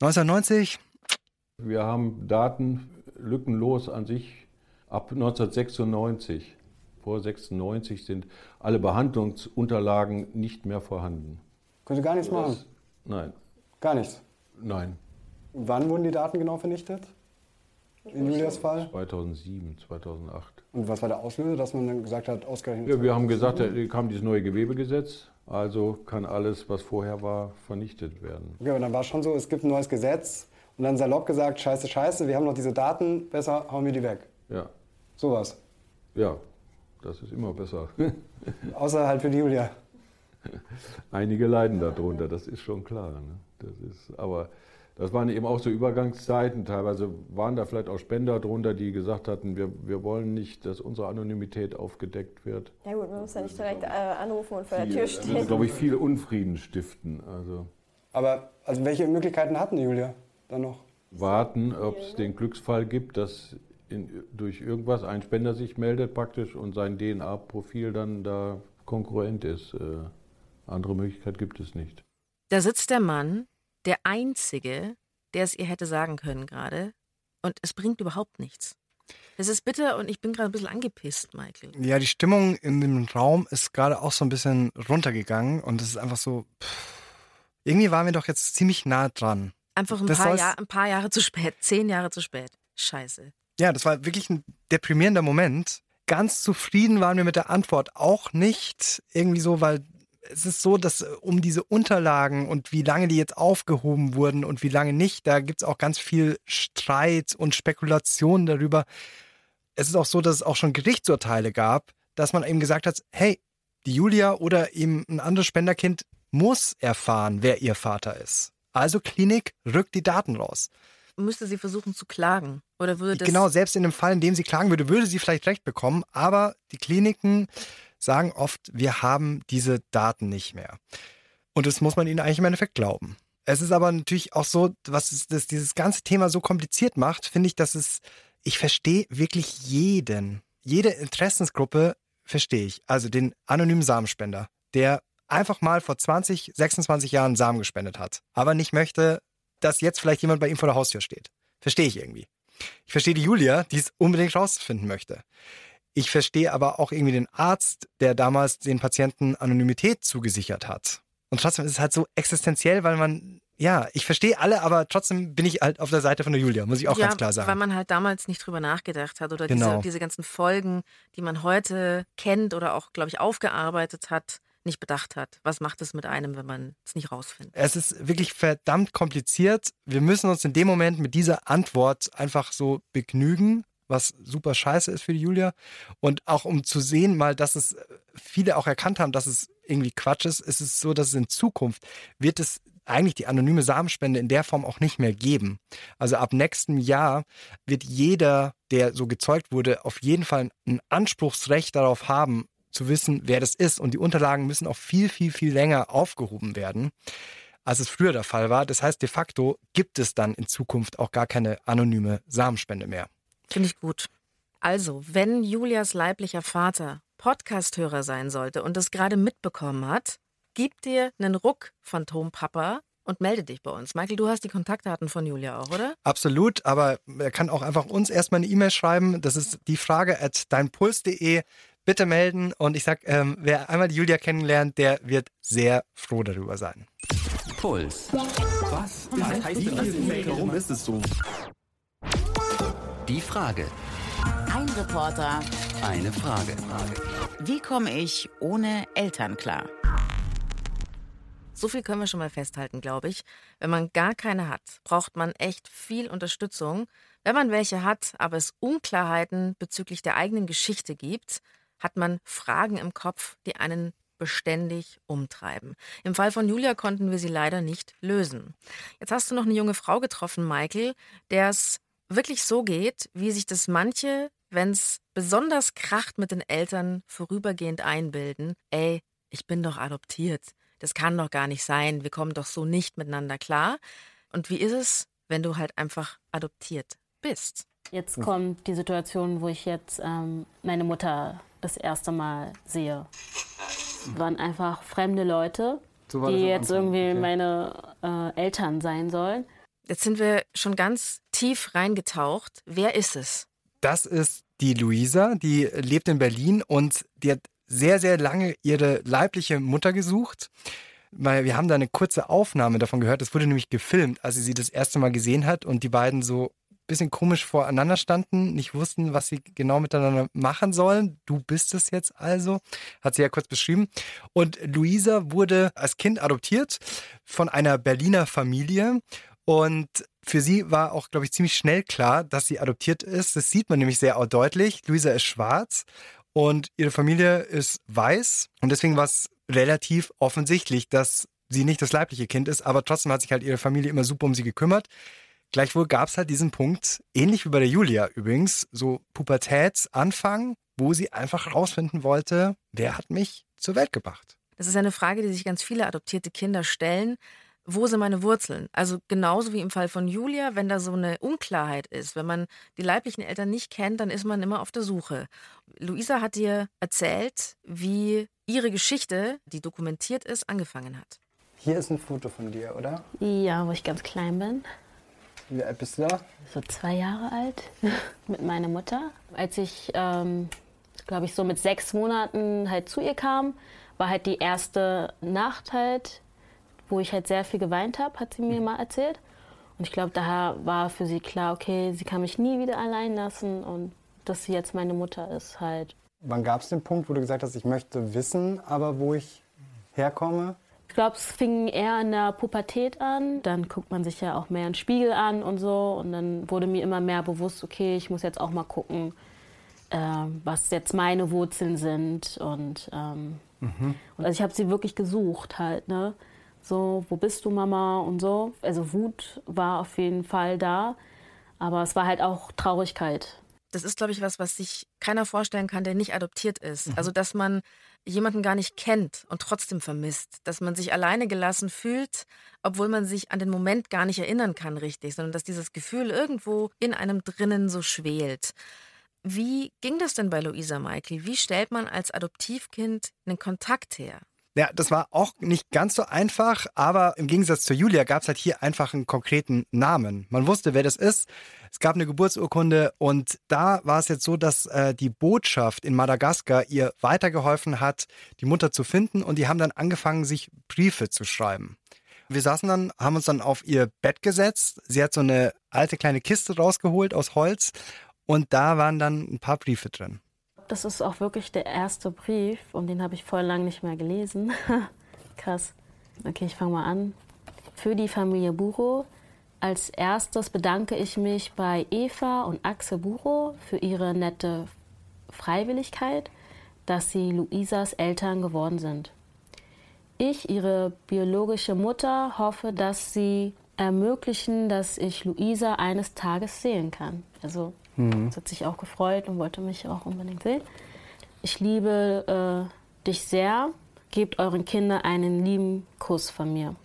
1990, Wir haben Daten lückenlos an sich ab 1996. Vor 96 sind alle Behandlungsunterlagen nicht mehr vorhanden. Können Sie gar nichts machen? Nein. Gar nichts? Nein. Wann wurden die Daten genau vernichtet? In Julias Fall? 2007, 2008. Und was war der Auslöser, dass man dann gesagt hat, ausgerechnet? Ja, wir haben gesagt, da kam dieses neue Gewebegesetz, also kann alles, was vorher war, vernichtet werden. Okay, aber dann war es schon so, es gibt ein neues Gesetz und dann salopp gesagt, scheiße, scheiße, wir haben noch diese Daten, besser hauen wir die weg. Ja, Sowas. ja, das ist immer besser. Außer halt für die Julia. Einige leiden darunter, das ist schon klar. Ne? Das ist, aber das waren eben auch so Übergangszeiten. Teilweise waren da vielleicht auch Spender drunter, die gesagt hatten, wir, wir wollen nicht, dass unsere Anonymität aufgedeckt wird. Ja gut, man muss ja nicht direkt äh, anrufen und vor der Viel- Tür das stehen. wird, glaube ich, viel Unfrieden stiften. Also Aber also welche Möglichkeiten hatten die Julia dann noch? warten, ob es den Glücksfall gibt, dass in, durch irgendwas ein Spender sich meldet praktisch und sein DNA-Profil dann da konkurrent ist. Äh, andere Möglichkeit gibt es nicht. Da sitzt der Mann, der Einzige, der es ihr hätte sagen können gerade. Und es bringt überhaupt nichts. Es ist bitter und ich bin gerade ein bisschen angepisst, Michael. Ja, die Stimmung in dem Raum ist gerade auch so ein bisschen runtergegangen und es ist einfach so. Pff, irgendwie waren wir doch jetzt ziemlich nah dran. Einfach ein Das paar, Jahr, ein paar Jahre zu spät, zehn Jahre zu spät. Scheiße. Ja, das war wirklich ein deprimierender Moment. Ganz zufrieden waren wir mit der Antwort auch nicht. Irgendwie so, weil es ist so, dass äh, um diese Unterlagen und wie lange die jetzt aufgehoben wurden und wie lange nicht, da gibt es auch ganz viel Streit und Spekulation darüber. Es ist auch so, dass es auch schon Gerichtsurteile gab, dass man eben gesagt hat, hey, die Julia oder eben ein anderes Spenderkind muss erfahren, wer ihr Vater ist. Also Klinik rückt die Daten raus. Müsste sie versuchen zu klagen? Oder würde das. Genau, selbst in dem Fall, in dem sie klagen würde, würde sie vielleicht recht bekommen, aber die Kliniken sagen oft, wir haben diese Daten nicht mehr. Und das muss man ihnen eigentlich im Endeffekt glauben. Es ist aber natürlich auch so, was das dieses ganze Thema so kompliziert macht, finde ich, dass es, ich verstehe wirklich jeden. Jede Interessensgruppe verstehe ich. Also den anonymen Samenspender, der einfach mal vor 20, 26 Jahren Samen gespendet hat, aber nicht möchte, dass jetzt vielleicht jemand bei ihm vor der Haustür steht. Verstehe ich irgendwie. Ich verstehe die Julia, die es unbedingt rausfinden möchte. Ich verstehe aber auch irgendwie den Arzt, der damals den Patienten Anonymität zugesichert hat. Und trotzdem ist es halt so existenziell, weil man, ja, ich verstehe alle, aber trotzdem bin ich halt auf der Seite von der Julia, muss ich auch ja, ganz klar Weil sagen. man halt damals nicht drüber nachgedacht hat oder Genau. diese, diese ganzen Folgen, die man heute kennt oder auch, glaube ich, aufgearbeitet hat, nicht bedacht hat. Was macht es mit einem, wenn man es nicht rausfindet? Es ist wirklich verdammt kompliziert. Wir müssen uns in dem Moment mit dieser Antwort einfach so begnügen, was super scheiße ist für die Julia. Und auch um zu sehen mal, dass es viele auch erkannt haben, dass es irgendwie Quatsch ist, ist es so, dass es in Zukunft wird es eigentlich die anonyme Samenspende in der Form auch nicht mehr geben. Also ab nächstem Jahr wird jeder, der so gezeugt wurde, auf jeden Fall ein Anspruchsrecht darauf haben, zu wissen, wer das ist. Und die Unterlagen müssen auch viel, viel, viel länger aufgehoben werden, als es früher der Fall war. Das heißt, de facto gibt es dann in Zukunft auch gar keine anonyme Samenspende mehr. Finde ich gut. Also, wenn Julias leiblicher Vater Podcasthörer sein sollte und das gerade mitbekommen hat, gib dir einen Ruck, Phantompapa, und melde dich bei uns. Michael, du hast die Kontaktdaten von Julia auch, oder? Absolut, aber er kann auch einfach uns erstmal eine E-Mail schreiben. Das ist die Frage at deinpuls.de. Bitte melden und ich sag, ähm, wer einmal die Julia kennenlernt, der wird sehr froh darüber sein. Puls. Was? Warum ist es so? Die Frage. Ein Reporter. Eine Frage. Wie komme ich ohne Eltern klar? So viel können wir schon mal festhalten, glaube ich. Wenn man gar keine hat, braucht man echt viel Unterstützung. Wenn man welche hat, aber es Unklarheiten bezüglich der eigenen Geschichte gibt, hat man Fragen im Kopf, die einen beständig umtreiben. Im Fall von Julia konnten wir sie leider nicht lösen. Jetzt hast du noch eine junge Frau getroffen, Michael, der es wirklich so geht, wie sich das manche, wenn es besonders kracht mit den Eltern, vorübergehend einbilden. Ey, ich bin doch adoptiert. Das kann doch gar nicht sein. Wir kommen doch so nicht miteinander klar. Und wie ist es, wenn du halt einfach adoptiert bist? Jetzt kommt die Situation, wo ich jetzt ähm, meine Mutter das erste Mal sehe. Es waren einfach fremde Leute, So die jetzt Anfang, irgendwie okay. meine äh, Eltern sein sollen. Jetzt sind wir schon ganz tief reingetaucht. Wer ist es? Das ist die Luisa, die lebt in Berlin und die hat sehr, sehr lange ihre leibliche Mutter gesucht. Weil wir haben da eine kurze Aufnahme davon gehört. Es wurde nämlich gefilmt, als sie sie das erste Mal gesehen hat und die beiden so bisschen komisch voreinander standen, nicht wussten, was sie genau miteinander machen sollen. Du bist es jetzt also, hat sie ja kurz beschrieben. Und Luisa wurde als Kind adoptiert von einer Berliner Familie und für sie war auch, glaube ich, ziemlich schnell klar, dass sie adoptiert ist. Das sieht man nämlich sehr deutlich. Luisa ist schwarz und ihre Familie ist weiß. Und deswegen war es relativ offensichtlich, dass sie nicht das leibliche Kind ist, aber trotzdem hat sich halt ihre Familie immer super um sie gekümmert. Gleichwohl gab es halt diesen Punkt, ähnlich wie bei der Julia übrigens, so Pubertätsanfang, wo sie einfach herausfinden wollte, wer hat mich zur Welt gebracht. Das ist eine Frage, die sich ganz viele adoptierte Kinder stellen. Wo sind meine Wurzeln? Also genauso wie im Fall von Julia, wenn da so eine Unklarheit ist, wenn man die leiblichen Eltern nicht kennt, dann ist man immer auf der Suche. Luisa hat dir erzählt, wie ihre Geschichte, die dokumentiert ist, angefangen hat. Hier ist ein Foto von dir, oder? Ja, wo ich ganz klein bin. Wie alt bist du da? So zwei Jahre alt mit meiner Mutter. Als ich, ähm, glaube ich, so mit sechs Monaten halt zu ihr kam, war halt die erste Nacht halt, wo ich halt sehr viel geweint habe, hat sie mir mal erzählt. Und ich glaube, daher war für sie klar, okay, sie kann mich nie wieder allein lassen und dass sie jetzt meine Mutter ist halt. Wann gab es den Punkt, wo du gesagt hast, ich möchte wissen, aber wo ich herkomme? Ich glaube, es fing eher in der Pubertät an. Dann guckt man sich ja auch mehr einen Spiegel an und so. Und dann wurde mir immer mehr bewusst, okay, ich muss jetzt auch mal gucken, äh, was jetzt meine Wurzeln sind. Und, ähm, Mhm. und also ich habe sie wirklich gesucht halt, ne? So, wo bist du, Mama? Und so. Also Wut war auf jeden Fall da. Aber es war halt auch Traurigkeit. Das ist, glaube ich, was, was sich keiner vorstellen kann, der nicht adoptiert ist. Mhm. Also, dass man jemanden gar nicht kennt und trotzdem vermisst. Dass man sich alleine gelassen fühlt, obwohl man sich an den Moment gar nicht erinnern kann, richtig, sondern dass dieses Gefühl irgendwo in einem drinnen so schwelt. Wie ging das denn bei Luisa Michael? Wie stellt man als Adoptivkind einen Kontakt her? Ja, das war auch nicht ganz so einfach, aber im Gegensatz zur Julia gab es halt hier einfach einen konkreten Namen. Man wusste, wer das ist. Es gab eine Geburtsurkunde und da war es jetzt so, dass äh, die Botschaft in Madagaskar ihr weitergeholfen hat, die Mutter zu finden und die haben dann angefangen, sich Briefe zu schreiben. Wir saßen dann, haben uns dann auf ihr Bett gesetzt. Sie hat so eine alte kleine Kiste rausgeholt aus Holz und da waren dann ein paar Briefe drin. Das ist auch wirklich der erste Brief und den habe ich voll lang nicht mehr gelesen. Krass. Okay, ich fange mal an. Für die Familie Buro. Als erstes bedanke ich mich bei Eva und Axel Buro für ihre nette Freiwilligkeit, dass sie Luisas Eltern geworden sind. Ich, ihre biologische Mutter, hoffe, dass sie ermöglichen, dass ich Luisa eines Tages sehen kann. Also Mhm. Sie hat sich auch gefreut und wollte mich auch unbedingt sehen. Ich liebe äh, dich sehr. Gebt euren Kindern einen lieben Kuss von mir.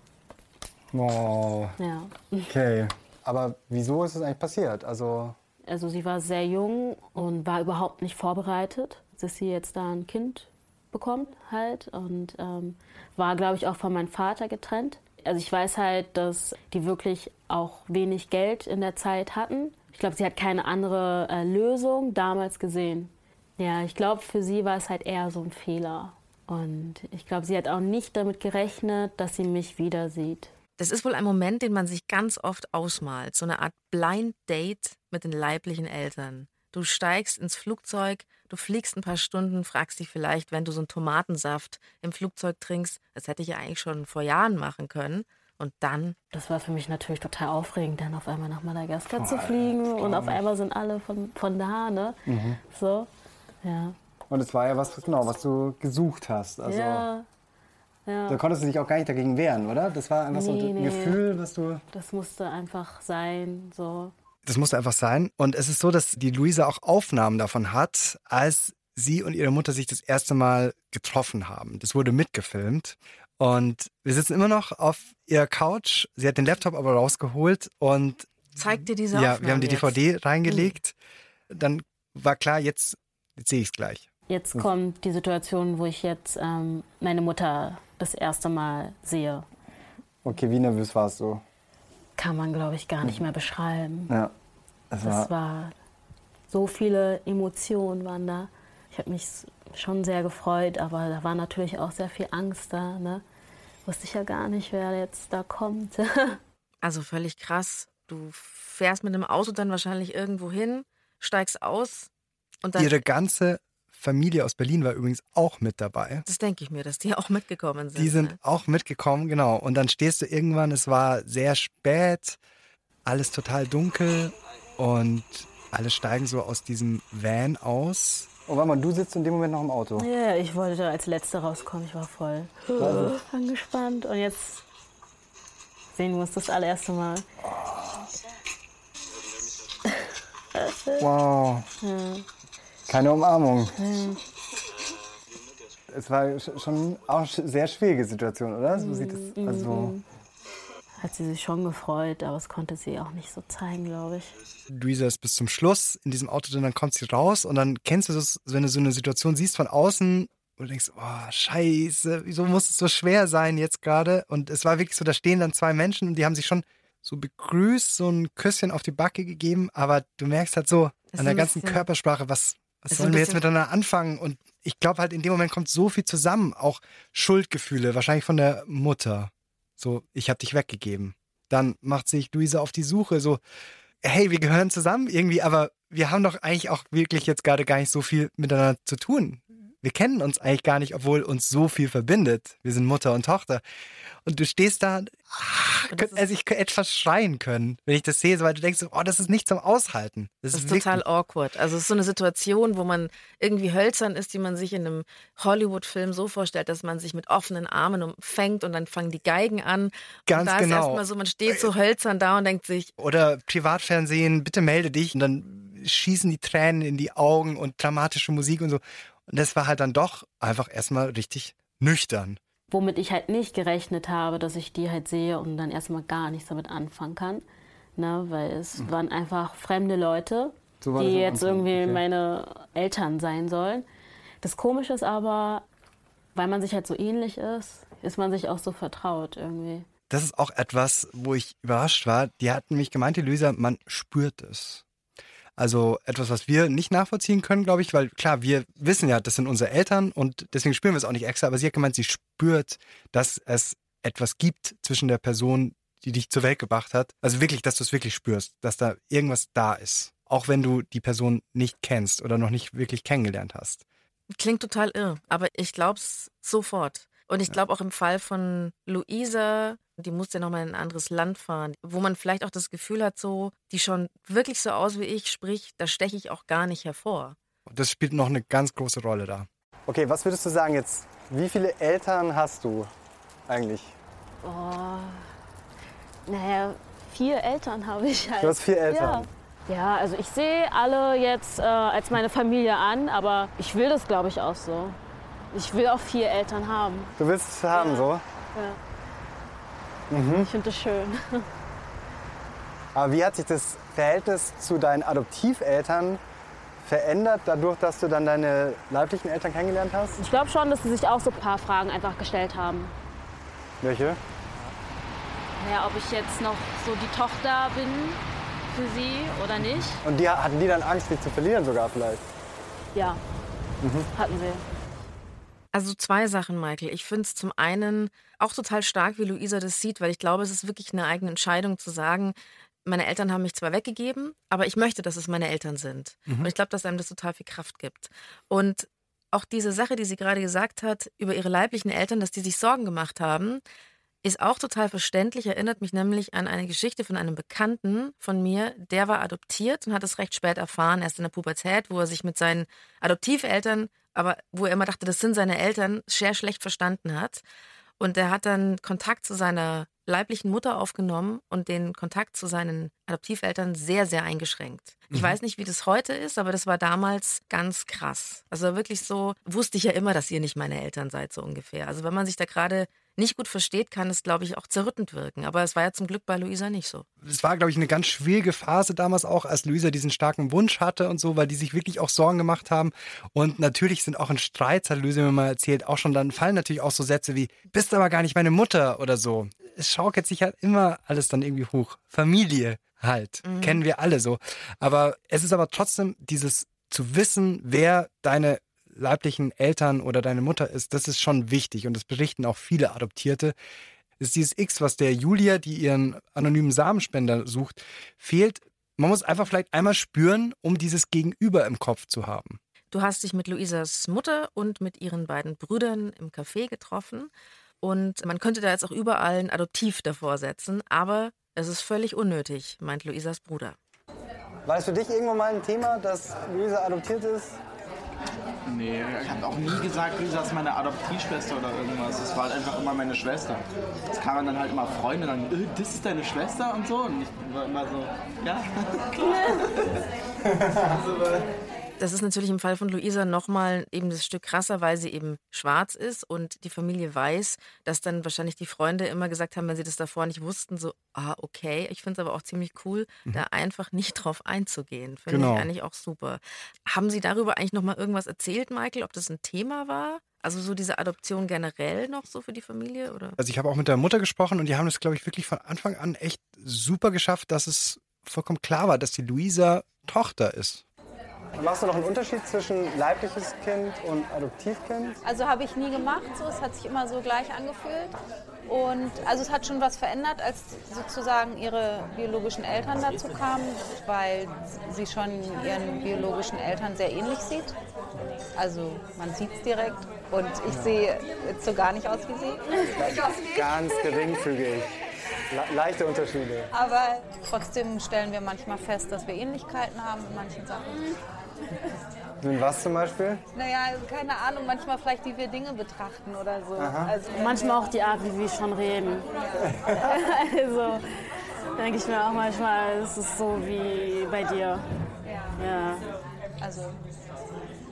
Wow. Ja. Okay. Aber wieso ist es eigentlich passiert? Also, Also sie war sehr jung und war überhaupt nicht vorbereitet, dass sie jetzt da ein Kind bekommt halt und ähm, war, glaube ich, auch von meinem Vater getrennt. Also ich weiß halt, dass die wirklich auch wenig Geld in der Zeit hatten. Ich glaube, sie hat keine andere äh, Lösung damals gesehen. Ja, ich glaube, für sie war es halt eher so ein Fehler. Und ich glaube, sie hat auch nicht damit gerechnet, dass sie mich wieder sieht. Das ist wohl ein Moment, den man sich ganz oft ausmalt. So eine Art Blind Date mit den leiblichen Eltern. Du steigst ins Flugzeug, du fliegst ein paar Stunden, fragst dich vielleicht, wenn du so einen Tomatensaft im Flugzeug trinkst, das hätte ich ja eigentlich schon vor Jahren machen können. Und dann. Das war für mich natürlich total aufregend, dann auf einmal nach Madagaskar zu Boah, fliegen und auf einmal sind alle von, von da, ne? Mhm. So, ja. und es war ja was, genau, was du gesucht hast. Also, ja. Ja. Da konntest du dich auch gar nicht dagegen wehren, oder? Das war einfach so Nee, ein nee. Gefühl, was du. Das musste einfach sein, so. Das musste einfach sein. Und es ist so, dass die Luisa auch Aufnahmen davon hat, als sie und ihre Mutter sich das erste Mal getroffen haben. Das wurde mitgefilmt. Und wir sitzen immer noch auf ihrer Couch. Sie hat den Laptop aber rausgeholt und Zeig dir diese ja, Aufnahme wir haben die jetzt. DVD reingelegt. Dann war klar, jetzt, jetzt sehe ich es gleich. Jetzt Hm. kommt die Situation, wo ich jetzt ähm, meine Mutter das erste Mal sehe. Okay, wie nervös warst du? Kann man, glaube ich, gar nicht mehr beschreiben. Ja. Es war, Das war so viele Emotionen waren da. Ich habe mich schon sehr gefreut, aber da war natürlich auch sehr viel Angst da. Ne? Wusste ich ja gar nicht, wer jetzt da kommt. Also völlig krass. Du fährst mit dem Auto dann wahrscheinlich irgendwo hin, steigst aus und dann. Ihre ganze Familie aus Berlin war übrigens auch mit dabei. das denke ich mir, dass die auch mitgekommen sind. Die sind ne? auch mitgekommen, genau. Und dann stehst du irgendwann, es war sehr spät, alles total dunkel und alle steigen so aus diesem Van aus. oh, warte mal, du sitzt in dem Moment noch im Auto. ja, ich wollte als Letzte rauskommen. Ich war voll Also- angespannt. Und jetzt sehen wir uns das allererste Mal. Wow. Ja. Keine Umarmung. Ja. Es war sch- schon auch sch- sehr schwierige Situation, oder? So sieht es. Also, Mhm. Hat sie sich schon gefreut, aber es konnte sie auch nicht so zeigen, glaube ich. Luisa ist bis zum Schluss in diesem Auto drin, dann kommt sie raus und dann kennst du das, wenn du so eine Situation siehst von außen und du denkst, oh, scheiße, wieso muss es so schwer sein jetzt gerade? Und es war wirklich so, da stehen dann zwei Menschen und die haben sich schon so begrüßt, so ein Küsschen auf die Backe gegeben, aber du merkst halt so an der ganzen bisschen- Körpersprache, was, was sollen wir jetzt miteinander anfangen? Und ich glaube halt, in dem Moment kommt so viel zusammen, auch Schuldgefühle, wahrscheinlich von der Mutter. So, ich habe dich weggegeben. Dann macht sich Luisa auf die Suche, so, hey, wir gehören zusammen irgendwie, aber wir haben doch eigentlich auch wirklich jetzt gerade gar nicht so viel miteinander zu tun. Wir kennen uns eigentlich gar nicht, obwohl uns so viel verbindet. Wir sind Mutter und Tochter. Und du stehst da, ah, könnt, also ich könnte etwas schreien können, wenn ich das sehe, weil du denkst, oh, das ist nicht zum Aushalten. Das, Das ist wirklich- total awkward. Also es ist so eine Situation, wo man irgendwie hölzern ist, die man sich in einem Hollywood-Film so vorstellt, dass man sich mit offenen Armen umfängt und dann fangen die Geigen an. Ganz und da genau. ist erstmal so, man steht so hölzern da und denkt sich, Oder Privatfernsehen, bitte melde dich. Und dann schießen die Tränen in die Augen und dramatische Musik und so. Und das war halt dann doch einfach erstmal richtig nüchtern. Womit ich halt nicht gerechnet habe, dass ich die halt sehe und dann erstmal gar nichts damit anfangen kann. Ne, weil es waren einfach fremde Leute, So die jetzt Anfang, irgendwie okay. meine Eltern sein sollen. Das Komische ist aber, weil man sich halt so ähnlich ist, ist man sich auch so vertraut irgendwie. Das ist auch etwas, wo ich überrascht war. Die hatten mich gemeint, die Luisa, man spürt es. Also etwas, was wir nicht nachvollziehen können, glaube ich, weil klar, wir wissen ja, das sind unsere Eltern und deswegen spüren wir es auch nicht extra, aber sie hat gemeint, sie spürt, dass es etwas gibt zwischen der Person, die dich zur Welt gebracht hat. Also wirklich, dass du es wirklich spürst, dass da irgendwas da ist. Auch wenn du die Person nicht kennst oder noch nicht wirklich kennengelernt hast. klingt total irr, aber ich glaube es sofort. Und ich glaube auch im Fall von Luisa, die musste ja nochmal in ein anderes Land fahren, wo man vielleicht auch das Gefühl hat, so, die schon wirklich so aus wie ich, sprich, da steche ich auch gar nicht hervor. Das spielt noch eine ganz große Rolle da. Okay, was würdest du sagen jetzt? Wie viele Eltern hast du eigentlich? Oh, naja, vier Eltern habe ich halt. Du hast vier Eltern? Ja, ja also ich sehe alle jetzt äh, als meine Familie an, aber ich will das, glaube ich, auch so. Ich will auch vier Eltern haben. Du willst es haben, so? Ja. Mhm. Ich finde das schön. Aber wie hat sich das Verhältnis zu deinen Adoptiveltern verändert, dadurch, dass du dann deine leiblichen Eltern kennengelernt hast? Ich glaube schon, dass sie sich auch so ein paar Fragen einfach gestellt haben. Welche? Naja, ob ich jetzt noch so die Tochter bin für sie oder nicht. Und die, hatten die dann Angst, dich zu verlieren sogar vielleicht? Ja, Mhm. hatten sie. Also zwei Sachen, Michael. Ich finde es zum einen auch total stark, wie Luisa das sieht, weil ich glaube, es ist wirklich eine eigene Entscheidung zu sagen, meine Eltern haben mich zwar weggegeben, aber ich möchte, dass es meine Eltern sind. Mhm. Und ich glaube, dass einem das total viel Kraft gibt. Und auch diese Sache, die sie gerade gesagt hat, über ihre leiblichen Eltern, dass die sich Sorgen gemacht haben, ist auch total verständlich, erinnert mich nämlich an eine Geschichte von einem Bekannten von mir, der war adoptiert und hat es recht spät erfahren, erst in der Pubertät, wo er sich mit seinen Adoptiveltern, aber wo er immer dachte, das sind seine Eltern, sehr schlecht verstanden hat. Und er hat dann Kontakt zu seiner leiblichen Mutter aufgenommen und den Kontakt zu seinen Adoptiveltern sehr, sehr eingeschränkt. Ich Mhm. weiß nicht, wie das heute ist, aber das war damals ganz krass. Also wirklich so, wusste ich ja immer, dass ihr nicht meine Eltern seid, so ungefähr. Also wenn man sich da gerade nicht gut versteht, kann es, glaube ich, auch zerrüttend wirken. Aber es war ja zum Glück bei Luisa nicht so. es war, glaube ich, eine ganz schwierige Phase damals auch, als Luisa diesen starken Wunsch hatte und so, weil die sich wirklich auch Sorgen gemacht haben. Und natürlich sind auch in Streits, hat Luisa mir mal erzählt, auch schon dann fallen natürlich auch so Sätze wie, bist aber gar nicht meine Mutter oder so. Es schaukelt sich halt immer alles dann irgendwie hoch. Familie halt. Mhm. Kennen wir alle so. Aber es ist aber trotzdem dieses zu wissen, wer deine leiblichen Eltern oder deine Mutter ist, das ist schon wichtig und das berichten auch viele Adoptierte. Ist dieses X, was der Julia, die ihren anonymen Samenspender sucht, fehlt. Man muss einfach vielleicht einmal spüren, um dieses Gegenüber im Kopf zu haben. Du hast dich mit Luisas Mutter und mit ihren beiden Brüdern im Café getroffen. Und man könnte da jetzt auch überall ein Adoptiv davor setzen, aber es ist völlig unnötig, meint Luisas Bruder. War das für dich irgendwann mal ein Thema, dass Luisa adoptiert ist? Nee, ich habe auch nie gesagt, Lisa ist meine Adoptivschwester oder irgendwas. Es war halt einfach immer meine Schwester. Es kamen dann halt immer Freunde, dann, äh, das ist deine Schwester und so. Und ich war immer so, ja, klar. also, Das ist natürlich im Fall von Luisa nochmal eben das Stück krasser, weil sie eben schwarz ist und die Familie weiß, dass dann wahrscheinlich die Freunde immer gesagt haben, wenn sie das davor nicht wussten, so, ah, okay. Ich finde es aber auch ziemlich cool, Mhm. da einfach nicht drauf einzugehen. Finde Genau. ich eigentlich auch super. Haben Sie darüber eigentlich nochmal irgendwas erzählt, Michael, ob das ein Thema war? Also so diese Adoption generell noch so für die Familie? Oder? Also ich habe auch mit der Mutter gesprochen und die haben das, glaube ich, wirklich von Anfang an echt super geschafft, dass es vollkommen klar war, dass die Luisa Tochter ist. Machst du noch einen Unterschied zwischen leibliches Kind und Adoptivkind? Also habe ich nie gemacht, so. es hat sich immer so gleich angefühlt. Und also es hat schon was verändert, als sozusagen ihre biologischen Eltern dazu kamen, weil sie schon ihren biologischen Eltern sehr ähnlich sieht. Also man sieht es direkt und ich sehe jetzt so gar nicht aus wie sie. Ganz geringfügig. Le leichte Unterschiede. Aber trotzdem stellen wir manchmal fest, dass wir Ähnlichkeiten haben in manchen Sachen. In was zum Beispiel? Naja, also keine Ahnung, manchmal vielleicht, wie wir Dinge betrachten oder so. Also, Manchmal auch die Art, wie wir schon reden. also denke ich mir auch manchmal, es ist so wie bei dir. Ja. Also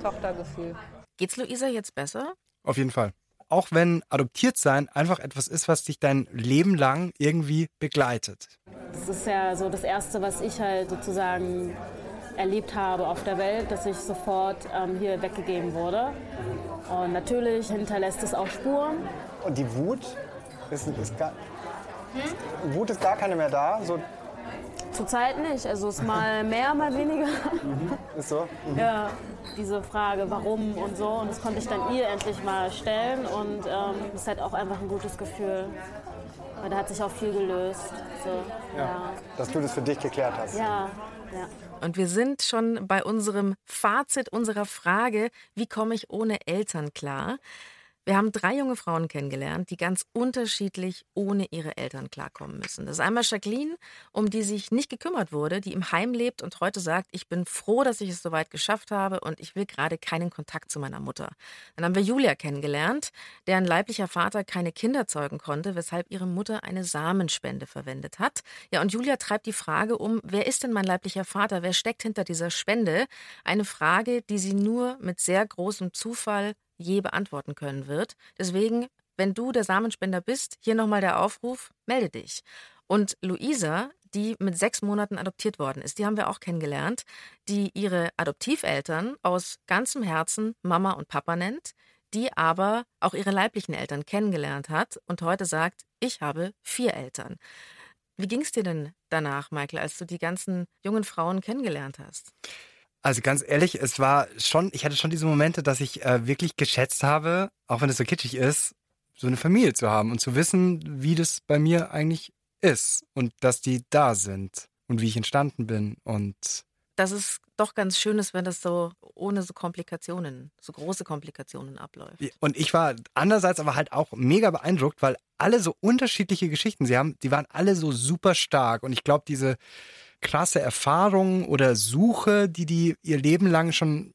Tochtergefühl. Geht's Luisa jetzt besser? Auf jeden Fall. Auch wenn adoptiert sein einfach etwas ist, was dich dein Leben lang irgendwie begleitet. Das ist ja so das Erste, was ich halt sozusagen erlebt habe auf der Welt, dass ich sofort ähm, hier weggegeben wurde. Und natürlich hinterlässt es auch Spuren. Und die Wut ist, ist gar, Wut ist gar keine mehr da. So Zurzeit nicht. Also es ist mal mehr, mal weniger. ist so. Mhm. Ja, diese Frage, warum und so. Und das konnte ich dann ihr endlich mal stellen. Und ähm, es ist halt auch einfach ein gutes Gefühl. Weil da hat sich auch viel gelöst. So, Ja. ja. Dass du das für dich geklärt hast. Ja, Und wir sind schon bei unserem Fazit unserer Frage, wie komme ich ohne Eltern klar? Wir haben drei junge Frauen kennengelernt, die ganz unterschiedlich ohne ihre Eltern klarkommen müssen. Das ist einmal Jacqueline, um die sich nicht gekümmert wurde, die im Heim lebt und heute sagt, ich bin froh, dass ich es soweit geschafft habe und ich will gerade keinen Kontakt zu meiner Mutter. Dann haben wir Julia kennengelernt, deren leiblicher Vater keine Kinder zeugen konnte, weshalb ihre Mutter eine Samenspende verwendet hat. Ja, und Julia treibt die Frage um, wer ist denn mein leiblicher Vater? Wer steckt hinter dieser Spende? Eine Frage, die sie nur mit sehr großem Zufall je beantworten können wird. Deswegen, wenn du der Samenspender bist, hier nochmal der Aufruf, melde dich. Und Luisa, die mit sechs Monaten adoptiert worden ist, die haben wir auch kennengelernt, die ihre Adoptiveltern aus ganzem Herzen Mama und Papa nennt, die aber auch ihre leiblichen Eltern kennengelernt hat und heute sagt, ich habe vier Eltern. Wie ging es dir denn danach, Michael, als du die ganzen jungen Frauen kennengelernt hast? Also ganz ehrlich, es war schon, ich hatte schon diese Momente, dass ich äh, wirklich geschätzt habe, auch wenn es so kitschig ist, so eine Familie zu haben und zu wissen, wie das bei mir eigentlich ist und dass die da sind und wie ich entstanden bin und Dass es doch ganz schön ist, wenn das so ohne so Komplikationen, so große Komplikationen abläuft. und ich war andererseits aber halt auch mega beeindruckt, weil alle so unterschiedliche Geschichten sie haben, die waren alle so super stark und ich glaube diese krasse Erfahrung oder Suche, die die ihr Leben lang schon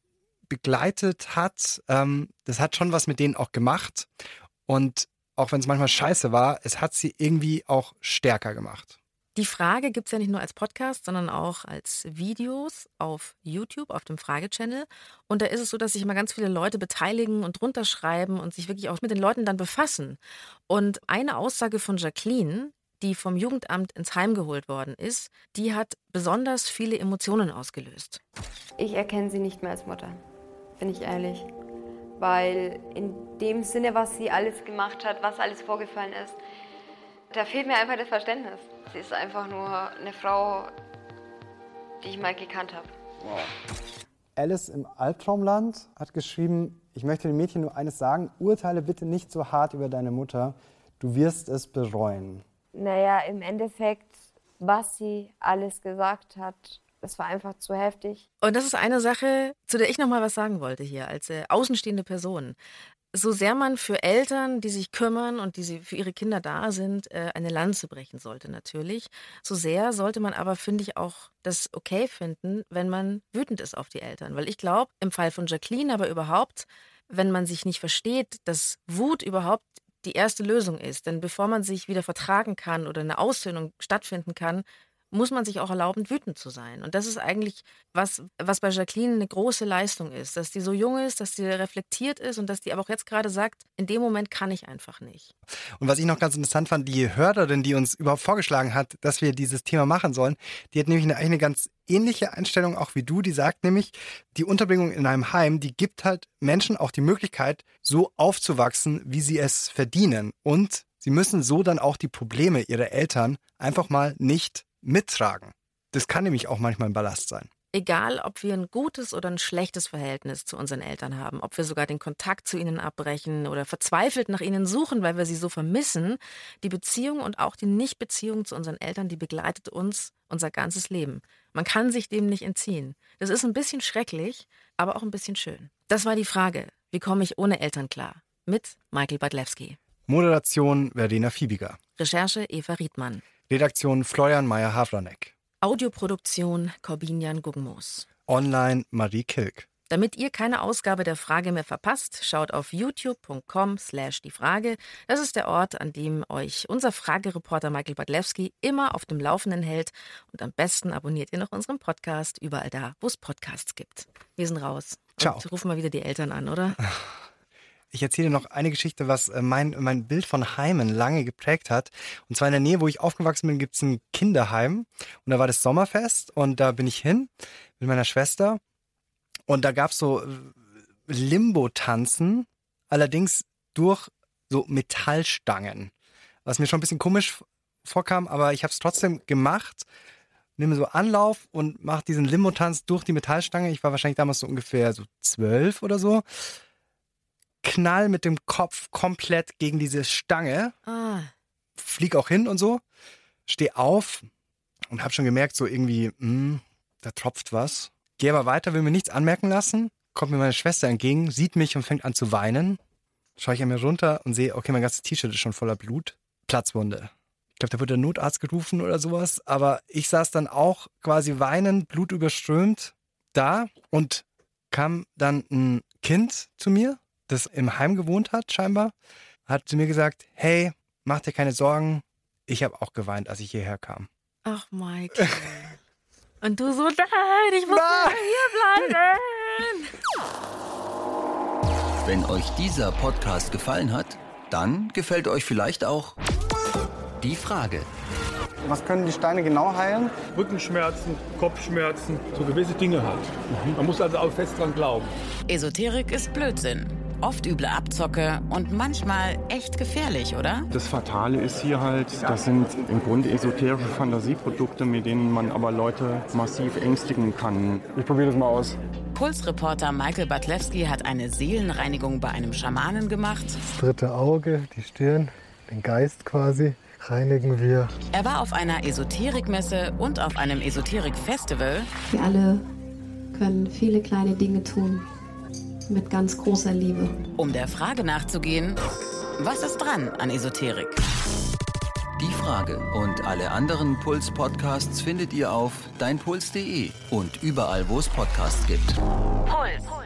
begleitet hat, ähm, das hat schon was mit denen auch gemacht. Und auch wenn es manchmal scheiße war, es hat sie irgendwie auch stärker gemacht. Die Frage gibt es ja nicht nur als Podcast, sondern auch als Videos auf YouTube, auf dem Frage-Channel. Und da ist es so, dass sich immer ganz viele Leute beteiligen und drunter schreiben und sich wirklich auch mit den Leuten dann befassen. Und eine Aussage von Jacqueline, die vom Jugendamt ins Heim geholt worden ist, die hat besonders viele Emotionen ausgelöst. Ich erkenne sie nicht mehr als Mutter, bin ich ehrlich. Weil in dem Sinne, was sie alles gemacht hat, was alles vorgefallen ist, da fehlt mir einfach das Verständnis. Sie ist einfach nur eine Frau, die ich mal gekannt habe. Alice im Albtraumland hat geschrieben, ich möchte dem Mädchen nur eines sagen, urteile bitte nicht so hart über deine Mutter, du wirst es bereuen. Naja, im Endeffekt, was sie alles gesagt hat, das war einfach zu heftig. Und das ist eine Sache, zu der ich noch mal was sagen wollte hier als äh, außenstehende Person. So sehr man für Eltern, die sich kümmern und die für ihre Kinder da sind, äh, eine Lanze brechen sollte natürlich, so sehr sollte man aber, finde ich, auch das okay finden, wenn man wütend ist auf die Eltern. Weil ich glaube, im Fall von Jacqueline aber überhaupt, wenn man sich nicht versteht, dass Wut überhaupt die erste Lösung ist. Denn bevor man sich wieder vertragen kann oder eine Aussöhnung stattfinden kann, muss man sich auch erlauben, wütend zu sein. Und das ist eigentlich was, was bei Jacqueline eine große Leistung ist, dass die so jung ist, dass die reflektiert ist und dass die aber auch jetzt gerade sagt, in dem Moment kann ich einfach nicht. Und was ich noch ganz interessant fand, die Hörerin, die uns überhaupt vorgeschlagen hat, dass wir dieses Thema machen sollen, die hat nämlich eine, eine ganz ähnliche Einstellung auch wie du. Die sagt nämlich, die Unterbringung in einem Heim, die gibt halt Menschen auch die Möglichkeit, so aufzuwachsen, wie sie es verdienen. Und sie müssen so dann auch die Probleme ihrer Eltern einfach mal nicht mittragen. Das kann nämlich auch manchmal ein Ballast sein. Egal, ob wir ein gutes oder ein schlechtes Verhältnis zu unseren Eltern haben, ob wir sogar den Kontakt zu ihnen abbrechen oder verzweifelt nach ihnen suchen, weil wir sie so vermissen, die Beziehung und auch die Nichtbeziehung zu unseren Eltern, die begleitet uns unser ganzes Leben. Man kann sich dem nicht entziehen. Das ist ein bisschen schrecklich, aber auch ein bisschen schön. Das war die Frage, wie komme ich ohne Eltern klar? Mit Michael Badlewski. Moderation Verdena Fiebiger. Recherche Eva Riedmann. Redaktion Florian Meyer-Havranek. Audioproduktion Corbinian Guggenmoos. Online Marie Kilk. Damit ihr keine Ausgabe der Frage mehr verpasst, schaut auf youtube.com slash die Frage. Das ist der Ort, an dem euch unser Fragereporter Michael Badlewski immer auf dem Laufenden hält. Und am besten abonniert ihr noch unseren Podcast überall da, wo es Podcasts gibt. Wir sind raus. Ciao. Und rufen mal wieder die Eltern an, oder? Ich erzähle noch eine Geschichte, was äh, mein, mein Bild von Heimen lange geprägt hat. Und zwar in der Nähe, wo ich aufgewachsen bin, gibt es ein Kinderheim. Und da war das Sommerfest und da bin ich hin mit meiner Schwester. Und da gab es so äh, Limbo-Tanzen, allerdings durch so Metallstangen. Was mir schon ein bisschen komisch vorkam, aber ich habe es trotzdem gemacht. Nehme so Anlauf und mache diesen Limbo-Tanz durch die Metallstange. Ich war wahrscheinlich damals so ungefähr so zwölf oder so knall mit dem Kopf komplett gegen diese Stange. Ah. Flieg auch hin und so. Steh auf und hab schon gemerkt, so irgendwie, mh, hm, da tropft was. Geh aber weiter, will mir nichts anmerken lassen. Kommt mir meine Schwester entgegen, sieht mich und fängt an zu weinen. Schaue ich an mir runter und sehe, okay, mein ganzes T-Shirt ist schon voller Blut. Platzwunde. Ich glaube, da wird der Notarzt gerufen oder sowas. Aber ich saß dann auch quasi weinend, blutüberströmt da und kam dann ein Kind zu mir das im Heim gewohnt hat, scheinbar, hat zu mir gesagt, hey, mach dir keine Sorgen, ich habe auch geweint, als ich hierher kam. Ach, Mike. Und du so, nein, ich muss hier bleiben. Wenn euch dieser Podcast gefallen hat, dann gefällt euch vielleicht auch die Frage. Was können die Steine genau heilen? Rückenschmerzen, Kopfschmerzen, so gewisse Dinge halt. Man muss also auch fest dran glauben. Esoterik ist Blödsinn oft üble Abzocke und manchmal echt gefährlich, oder? Das Fatale ist hier halt, das sind im Grunde esoterische Fantasieprodukte, mit denen man aber Leute massiv ängstigen kann. Ich probiere das mal aus. Pulsreporter Michael Batlewski hat eine Seelenreinigung bei einem Schamanen gemacht. Das dritte Auge, die Stirn, den Geist quasi reinigen wir. Er war auf einer Esoterikmesse und auf einem Esoterik-Festival. Wir alle können viele kleine Dinge tun, mit ganz großer Liebe. Um der Frage nachzugehen, was ist dran an Esoterik? Die Frage und alle anderen Puls-Podcasts findet ihr auf deinpuls.de und überall, wo es Podcasts gibt. Puls.